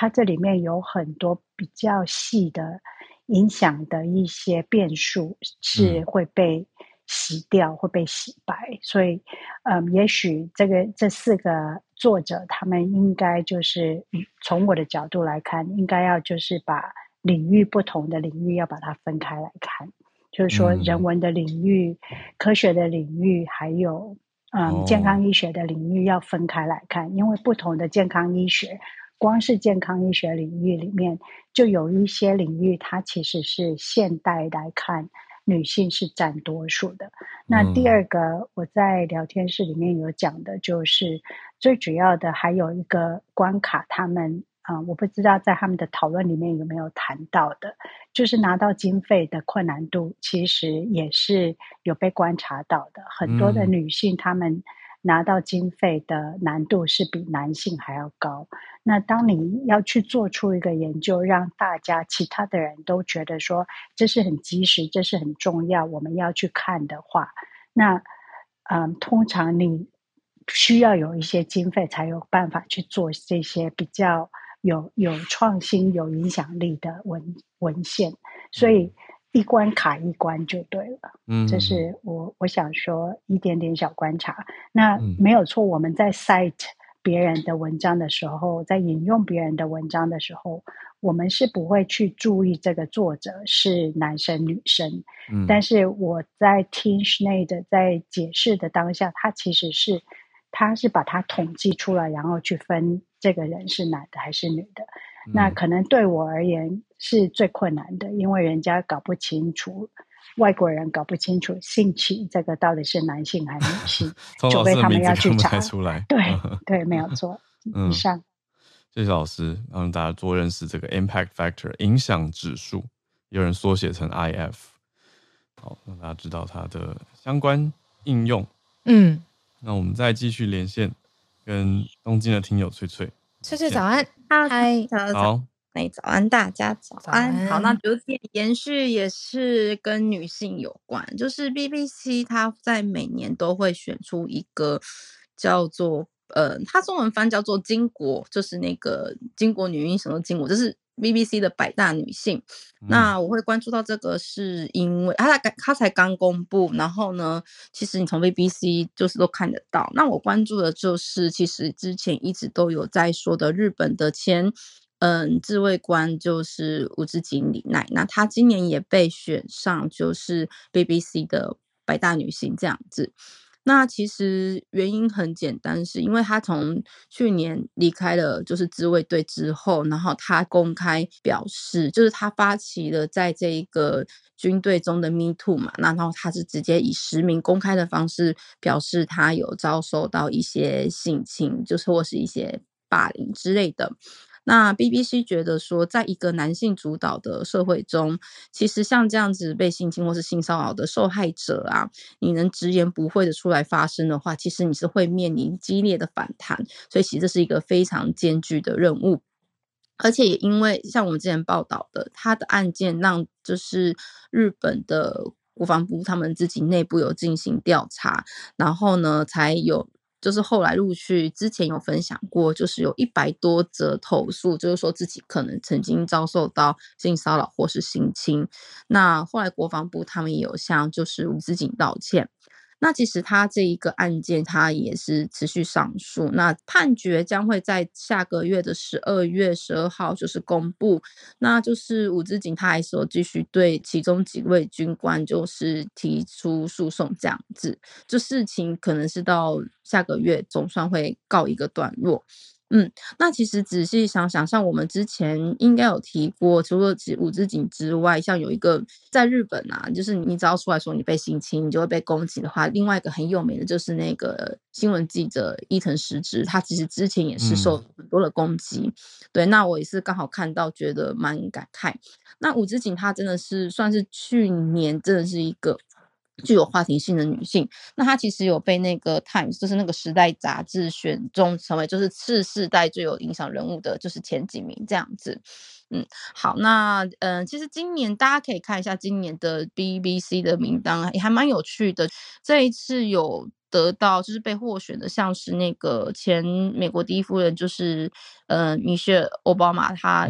S4: 它这里面有很多比较细的影响的一些变数是会被洗掉、嗯、会被洗白，所以，嗯，也许这个这四个作者他们应该就是从我的角度来看，应该要就是把领域不同的领域要把它分开来看，就是说人文的领域、嗯、科学的领域，还有嗯健康医学的领域要分开来看，因为不同的健康医学。光是健康医学领域里面，就有一些领域，它其实是现代来看，女性是占多数的。那第二个，我在聊天室里面有讲的，就是最主要的还有一个关卡，他们啊、呃，我不知道在他们的讨论里面有没有谈到的，就是拿到经费的困难度，其实也是有被观察到的。很多的女性，她们。拿到经费的难度是比男性还要高。那当你要去做出一个研究，让大家其他的人都觉得说这是很及时，这是很重要，我们要去看的话，那嗯，通常你需要有一些经费才有办法去做这些比较有有创新、有影响力的文文献。所以一关卡一关就对了。嗯，这是我我想说一点点小观察。那没有错，我们在 cite 别人的文章的时候，在引用别人的文章的时候，我们是不会去注意这个作者是男生女生。嗯，但是我在听 Schneid 在解释的当下，他其实是他是把它统计出来，然后去分这个人是男的还是女的。那可能对我而言是最困难的，因为人家搞不清楚，外国人搞不清楚性器这个到底是男性还是女性，*laughs* 除非他们要去查
S1: 出来。
S4: 对对，没有 *laughs* 错。以上，
S1: 谢谢老师，让大家多认识这个 impact factor 影响指数，有人缩写成 IF，好，让大家知道它的相关应用。嗯，那我们再继续连线，跟东京的听友翠翠。
S2: 翠翠早安，
S5: 嗨，早
S1: 安，好，
S5: 哎，早安，大家早安，早安好，那有点延续也是跟女性有关，就是 BBC 它在每年都会选出一个叫做呃，它中文翻叫做巾帼，就是那个巾帼女英雄的巾帼，就是。BBC 的百大女性，那我会关注到这个，是因为它才它才刚公布，然后呢，其实你从 BBC 就是都看得到。那我关注的就是，其实之前一直都有在说的日本的前嗯自卫官就是五之井里奈，那她今年也被选上，就是 BBC 的百大女性这样子。那其实原因很简单，是因为他从去年离开了就是自卫队之后，然后他公开表示，就是他发起了在这一个军队中的 Me Too 嘛，然后他是直接以实名公开的方式表示他有遭受到一些性侵，就是或是一些霸凌之类的。那 BBC 觉得说，在一个男性主导的社会中，其实像这样子被性侵或是性骚扰的受害者啊，你能直言不讳的出来发声的话，其实你是会面临激烈的反弹。所以其实这是一个非常艰巨的任务，而且也因为像我们之前报道的，他的案件让就是日本的国防部他们自己内部有进行调查，然后呢才有。就是后来陆续之前有分享过，就是有一百多则投诉，就是说自己可能曾经遭受到性骚扰或是性侵。那后来国防部他们也有向就是吴思景道歉。那其实他这一个案件，他也是持续上诉。那判决将会在下个月的十二月十二号就是公布。那就是五之井他还说继续对其中几位军官就是提出诉讼，这样子，这事情可能是到下个月总算会告一个段落。嗯，那其实仔细想想，像我们之前应该有提过，除了五之井之外，像有一个在日本啊，就是你只要出来说你被性侵，你就会被攻击的话，另外一个很有名的就是那个新闻记者伊藤实之，他其实之前也是受很多的攻击。嗯、对，那我也是刚好看到，觉得蛮感慨。那五之井他真的是算是去年真的是一个。具有话题性的女性，那她其实有被那个《Times》就是那个时代杂志选中成为就是次世代最有影响人物的，就是前几名这样子。嗯，好，那嗯、呃，其实今年大家可以看一下今年的 BBC 的名单，也还蛮有趣的。这一次有得到就是被获选的，像是那个前美国第一夫人，就是呃米歇尔·奥巴马，她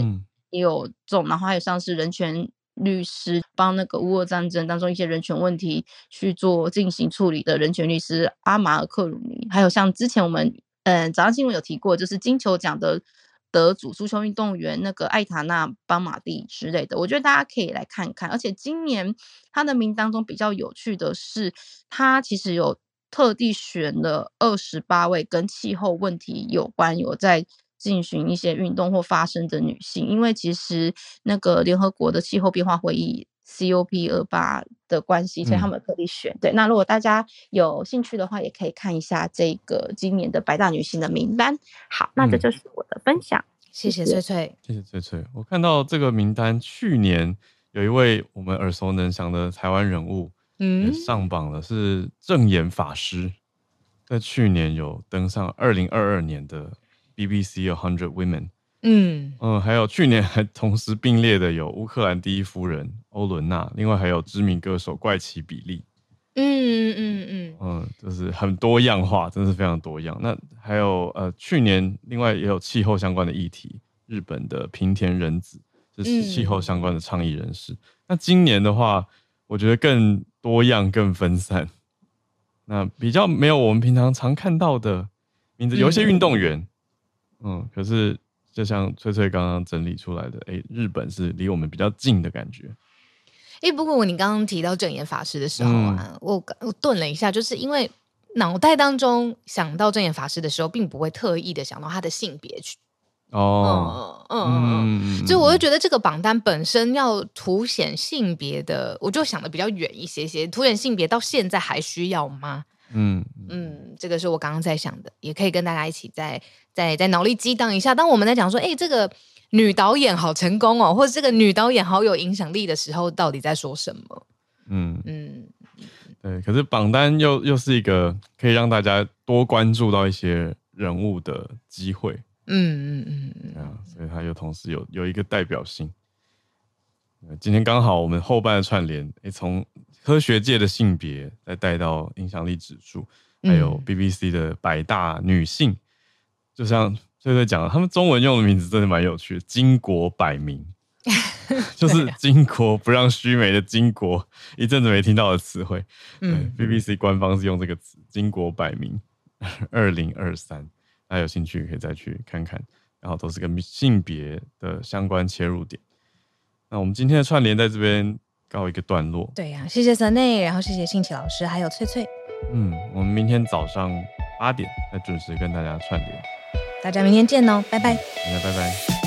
S5: 也有中，然后还有像是人权。律师帮那个乌俄战争当中一些人权问题去做进行处理的人权律师阿马尔克鲁尼，还有像之前我们嗯早上新闻有提过，就是金球奖的得主足球运动员那个艾塔纳邦马蒂之类的，我觉得大家可以来看看。而且今年他的名当中比较有趣的是，他其实有特地选了二十八位跟气候问题有关，有在。进行一些运动或发声的女性，因为其实那个联合国的气候变化会议 COP 二八的关系，所以他们特地选。嗯、对，那如果大家有兴趣的话，也可以看一下这个今年的百大女性的名单。好，那这就是我的分享。
S2: 嗯、谢谢翠翠，
S1: 谢谢翠翠。我看到这个名单，去年有一位我们耳熟能详的台湾人物，嗯，上榜了，是证严法师，在去年有登上二零二二年的。BBC A Hundred Women，嗯嗯，还有去年还同时并列的有乌克兰第一夫人欧伦娜，另外还有知名歌手怪奇比利，嗯嗯嗯嗯，就是很多样化，真是非常多样。那还有呃，去年另外也有气候相关的议题，日本的平田仁子就是气候相关的倡议人士。嗯、那今年的话，我觉得更多样、更分散。那比较没有我们平常常看到的名字，有一些运动员，嗯，嗯，可是就像翠翠刚刚整理出来的，哎、欸，日本是离我们比较近的感觉。
S2: 哎，不过你刚刚提到正眼法师的时候啊，嗯、我我顿了一下，就是因为脑袋当中想到正眼法师的时候，并不会特意的想到他的性别去。
S1: 哦，
S2: 嗯嗯嗯，所以我就觉得这个榜单本身要凸显性别的，我就想的比较远一些些。凸显性别到现在还需要吗？嗯嗯，这个是我刚刚在想的，也可以跟大家一起再再再脑力激荡一下。当我们在讲说，哎，这个女导演好成功哦，或者这个女导演好有影响力的时候，到底在说什么？嗯嗯，
S1: 对。可是榜单又又是一个可以让大家多关注到一些人物的机会。嗯嗯嗯嗯，啊，所以它又同时有有一个代表性。今天刚好我们后半的串联，诶，从科学界的性别再带到影响力指数，还有 BBC 的百大女性，嗯、就像翠翠讲的，他们中文用的名字真的蛮有趣的，“巾帼百名”，*laughs* 就是“巾帼不让须眉”的“巾帼”，一阵子没听到的词汇。嗯，BBC 官方是用这个词“巾帼百名”，*laughs* 二零二三。大家有兴趣可以再去看看，然后都是跟性别的相关切入点。那我们今天的串联在这边告一个段落。
S2: 对呀、啊，谢谢 Sunny，然后谢谢兴奇老师，还有翠翠。
S1: 嗯，我们明天早上八点再准时跟大家串联。
S2: 大家明天见哦，拜拜。
S1: 大家拜拜。